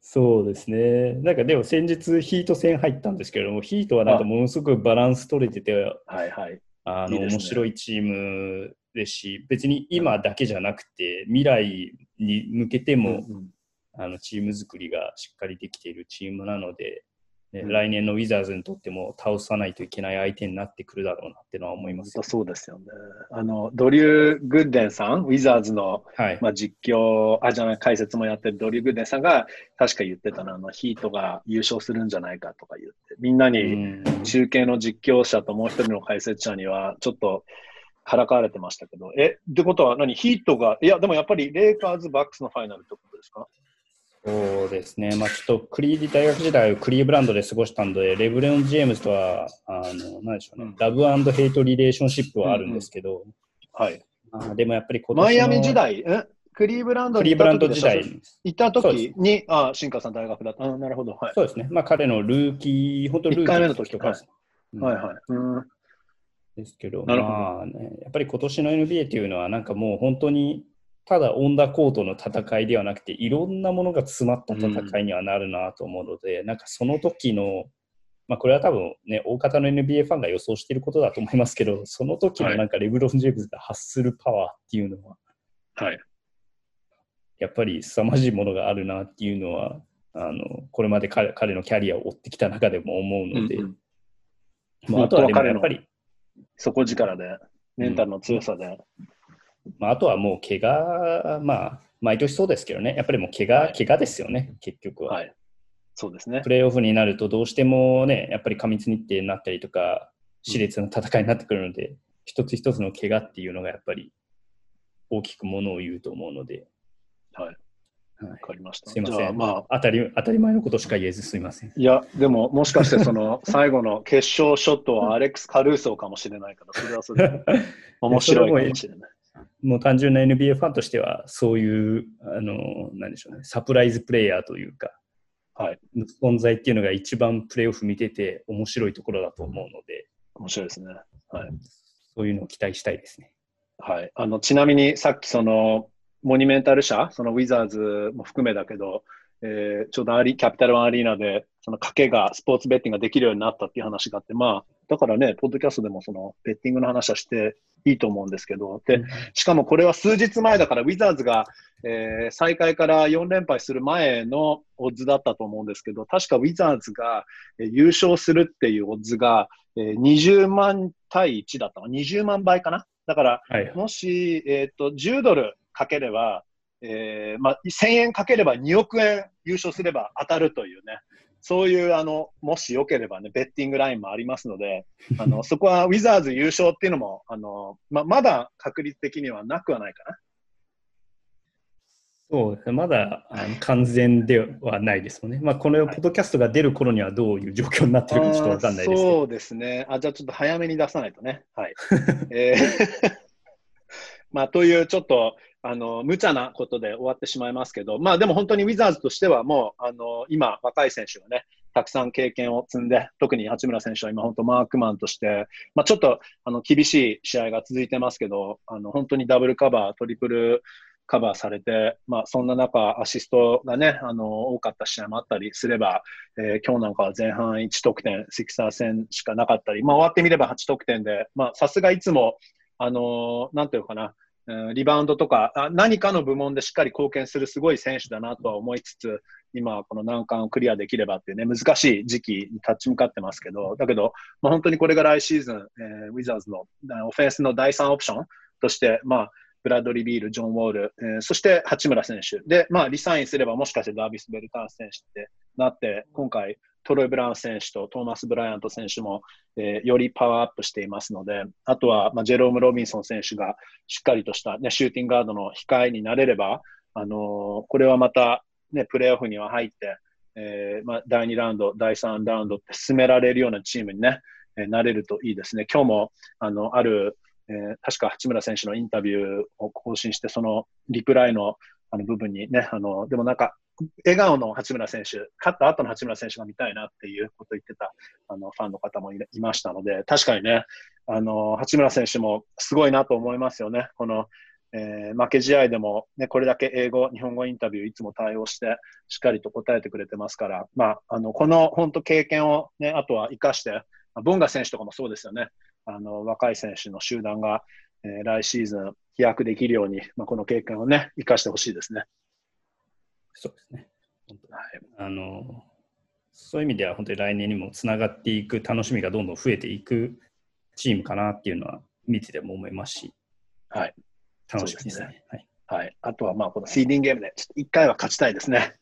Speaker 2: そうですね。なんかでも先日ヒート戦入ったんですけれども、ヒートはなんかものすごくバランス取れてて、
Speaker 1: はいはい。
Speaker 2: あの、ね、面白いチームですし、別に今だけじゃなくて、未来に向けても、うんうん、あのチーム作りがしっかりできているチームなので、ね、うん、来年のウィザーズにとっても倒さないといけない相手になってくるだろうなっていうのは思います、
Speaker 1: ね、そうですよね。あの、ドリュー・グッデンさん、ウィザーズの、はい、まあ、実況、あ、じゃない、解説もやってるドリュー・グッデンさんが確か言ってたのあの、ヒートが優勝するんじゃないかとか言って、みんなに中継の実況者ともう一人の解説者には、ちょっと、からかわれてましたけど、え、ってことは何？ヒートが、いや、でもやっぱりレイカーズ・バックスのファイナルってことですか？
Speaker 2: そうですね、まあ、ちょっとクリー大学時代をクリーブランドで過ごしたんで、レブレオン・ジェームズとは、あのなんでしょうね、うん、ラブヘイトリレーションシップはあるんですけど、うんうん、
Speaker 1: はい。
Speaker 2: あでもやっぱり
Speaker 1: 今年マイアミ時代、え？クリーブランド
Speaker 2: クリーブランド時代
Speaker 1: 行った時に、あ新川さん大学だった。あなるほど、はい。
Speaker 2: そうですね。まあ彼のルーキー、本当ルーキー
Speaker 1: 1回目の時とか。はい、はい、はい。うん
Speaker 2: ですけど、どまあね、やっぱり今年の NBA っていうのは、なんかもう本当にただオンダコートの戦いではなくて、いろんなものが詰まった戦いにはなるなと思うので、うん、なんかその時の、まあ、これは多分ね、大方の NBA ファンが予想していることだと思いますけど、その時のなんかレブロン・ジェームズが発するパワーっていうのは、
Speaker 1: はい、
Speaker 2: やっぱり凄まじいものがあるなっていうのは、あのこれまで彼彼のキャリアを追ってきた中でも思うので、うんうん、まあ、あとはでもやっぱり、
Speaker 1: 底力で、メンタルの強さで、
Speaker 2: まあ、あとはもう怪我、まあ、毎年そうですけどね、やっぱりもう怪我、はい、怪我ですよね、結局は。
Speaker 1: はい。そうですね。
Speaker 2: プレーオフになると、どうしてもね、やっぱり過密日程になったりとか、熾烈な戦いになってくるので、うん、一つ一つの怪我っていうのがやっぱり大きくものを言うと思うので。
Speaker 1: はい。わかりました。
Speaker 2: すみません。まあ、当たり、当たり前のことしか言えずすみません。
Speaker 1: いや、でも、もしかしてその <laughs> 最後の決勝ショットはアレックス・カルーソーかもしれないから、それはそれで <laughs> 面白いかもしれない。
Speaker 2: もう単純な NBA ファンとしては、そういう、あの、なんでしょうね、サプライズプレイヤーというか、
Speaker 1: はい、
Speaker 2: 存在っていうのが一番プレーオフ見てて面白いところだと思うので、
Speaker 1: 面白いですね。はい。
Speaker 2: そういうのを期待したいですね。
Speaker 1: はい。あの、ちなみにさっきその、モニュメンタル社、そのウィザーズも含めだけど、えー、ちょうどアリキャピタルワンアリーナで、その賭けが、スポーツベッティングができるようになったっていう話があって、まあ、だからね、ポッドキャストでもその、ベッティングの話はしていいと思うんですけど、で、しかもこれは数日前だから、ウィザーズが、えー、再開から4連敗する前のオッズだったと思うんですけど、確かウィザーズが優勝するっていうオッズが20万対1だったの？20万倍かな？だから、はい、もし、えっ、ー、と、10ドルかければ、えー、まあ、1000円かければ2億円優勝すれば当たるというね、そういう、あの、もしよければね、ベッティングラインもありますので、<laughs> あの、そこはウィザーズ優勝っていうのも、あの、ま、まだ確率的にはなくはないかな。
Speaker 2: そうですね、まだあの完全ではないですもんね。まあ、このポッドキャストが出る頃にはどういう状況になってるかちょっとわかんないですけど。
Speaker 1: そうですね。あ、じゃあちょっと早めに出さないとね。はい。えー <laughs> まあ、というちょっと、あの、無茶なことで終わってしまいますけど、まあでも本当にウィザーズとしてはもう、あの、今、若い選手がね、たくさん経験を積んで、特に八村選手は今本当マークマンとして、まあちょっと、あの、厳しい試合が続いてますけど、あの、本当にダブルカバー、トリプル、カバーされて、まあ、そんな中、アシストがね、あの、多かった試合もあったりすれば、えー、今日なんかは前半1得点、シクサー戦しかなかったり、まあ、終わってみれば8得点で、まあ、さすがいつも、あのー、なんていうかな、リバウンドとか何かの部門でしっかり貢献するすごい選手だなとは思いつつ、今、この難関をクリアできればっていうね、難しい時期に立ち向かってますけど、だけど、まあ、本当にこれが来シーズン、えー、ウィザーズのオフェンスの第3オプションとして、まあ、ブラッドリー・ビール、ジョン・ウォール、えー、そして八村選手。で、まあ、リサインすればもしかしてダービス・ベルター選手ってなって、今回、トロイ・ブラウン選手とトーマス・ブライアント選手も、えー、よりパワーアップしていますので、あとは、まあ、ジェローム・ロビンソン選手がしっかりとした、ね、シューティングガードの控えになれれば、あのー、これはまた、ね、プレーオフには入って、えーまあ、第2ラウンド、第3ラウンドって進められるようなチームにね、えー、なれるといいですね。今日もあのあるえー、確か八村選手のインタビューを更新して、そのリプライのあの部分にね、あのでもなんか、笑顔の八村選手、勝った後の八村選手が見たいなっていうことを言ってたあのファンの方もいましたので、確かにね、あの八村選手もすごいなと思いますよね。このえー、負け試合でも、ね、これだけ英語、日本語インタビューいつも対応して、しっかりと答えてくれてますから、まあ、あのこの本当経験を、ね、あとは生かして、ボンガ選手とかもそうですよね。あの若い選手の集団が、えー、来シーズン飛躍できるように、まあ、この経験をね、生かしてほしいですね。
Speaker 2: そうですね。はい、あのそういう意味では本当に来年にもつながっていく楽しみがどんどん増えていくチームかなっていうのは見てても思いますし、
Speaker 1: はい、
Speaker 2: 楽しみですね。すね
Speaker 1: はいはい、あとはまあこのシーディングゲームでちょっと1回は勝ちたいですね。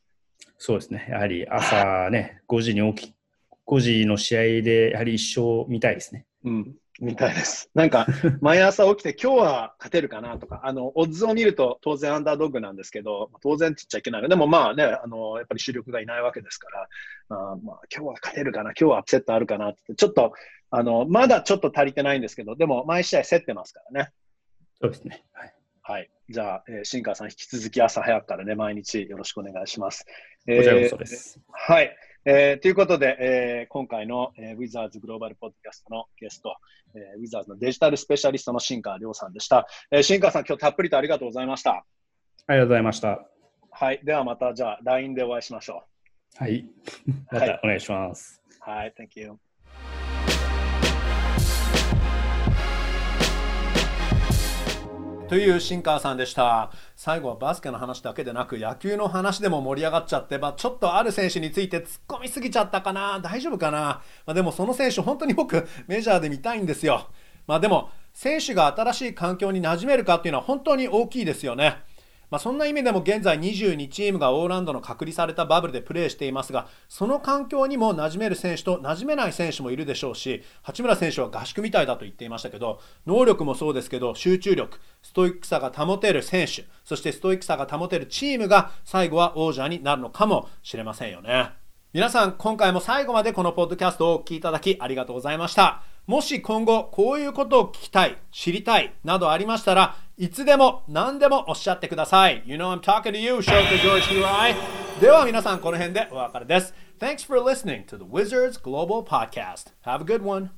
Speaker 2: そうですね。やはり朝ね、5時に起き、5時の試合でやはり一勝見たいですね。
Speaker 1: うん、みたいです。なんか、<laughs> 毎朝起きて今日は勝てるかなとか、あの、オッズを見ると当然アンダードッグなんですけど、当然って言っちゃいけないでもまあね、あの、やっぱり主力がいないわけですから、あまあ、今日は勝てるかな、今日はアップセットあるかなって、ちょっと、あの、まだちょっと足りてないんですけど、でも毎試合競ってますからね。
Speaker 2: そうですね。
Speaker 1: はい。はい。じゃあ、えー、新川さん、引き続き朝早くからね、毎日よろしくお願いします。
Speaker 2: こちらこそです。
Speaker 1: えー、はい。えー、ということで、えー、今回の、えー、ウィザーズグローバルポッドキャストのゲスト、えー、ウィザーズのデジタルスペシャリストの新川亮さんでした。えー、新川さん、今日たっぷりとありがとうございました。あ
Speaker 2: りがとうございました。
Speaker 1: はい。ではまた、じゃあ、LINE でお会いしましょ
Speaker 2: う。はい。またお願いします。
Speaker 1: はい、Thank you.
Speaker 3: という新川さんでした。最後はバスケの話だけでなく野球の話でも盛り上がっちゃって、まあ、ちょっとある選手について突っ込みすぎちゃったかな。大丈夫かな、まあ、でもその選手本当に僕メジャーで見たいんですよ。まあでも選手が新しい環境に馴染めるかっていうのは本当に大きいですよね。まあ、そんな意味でも現在22チームがオーランドの隔離されたバブルでプレーしていますがその環境にも馴染める選手と馴染めない選手もいるでしょうし八村選手は合宿みたいだと言っていましたけど能力もそうですけど集中力ストイックさが保てる選手そしてストイックさが保てるチームが最後は王者になるのかもしれませんよね。皆さん、今回も最後までこのポッドキャストをお聴きいただきありがとうございました。もし今後こういうことを聞きたい、知りたいなどありましたらいつでも何でもおっしゃってください。You know I'm talking to you, Shoka George Hirai. では皆さんこの辺でお別れです。Thanks for listening to the Wizards Global Podcast. Have a good one.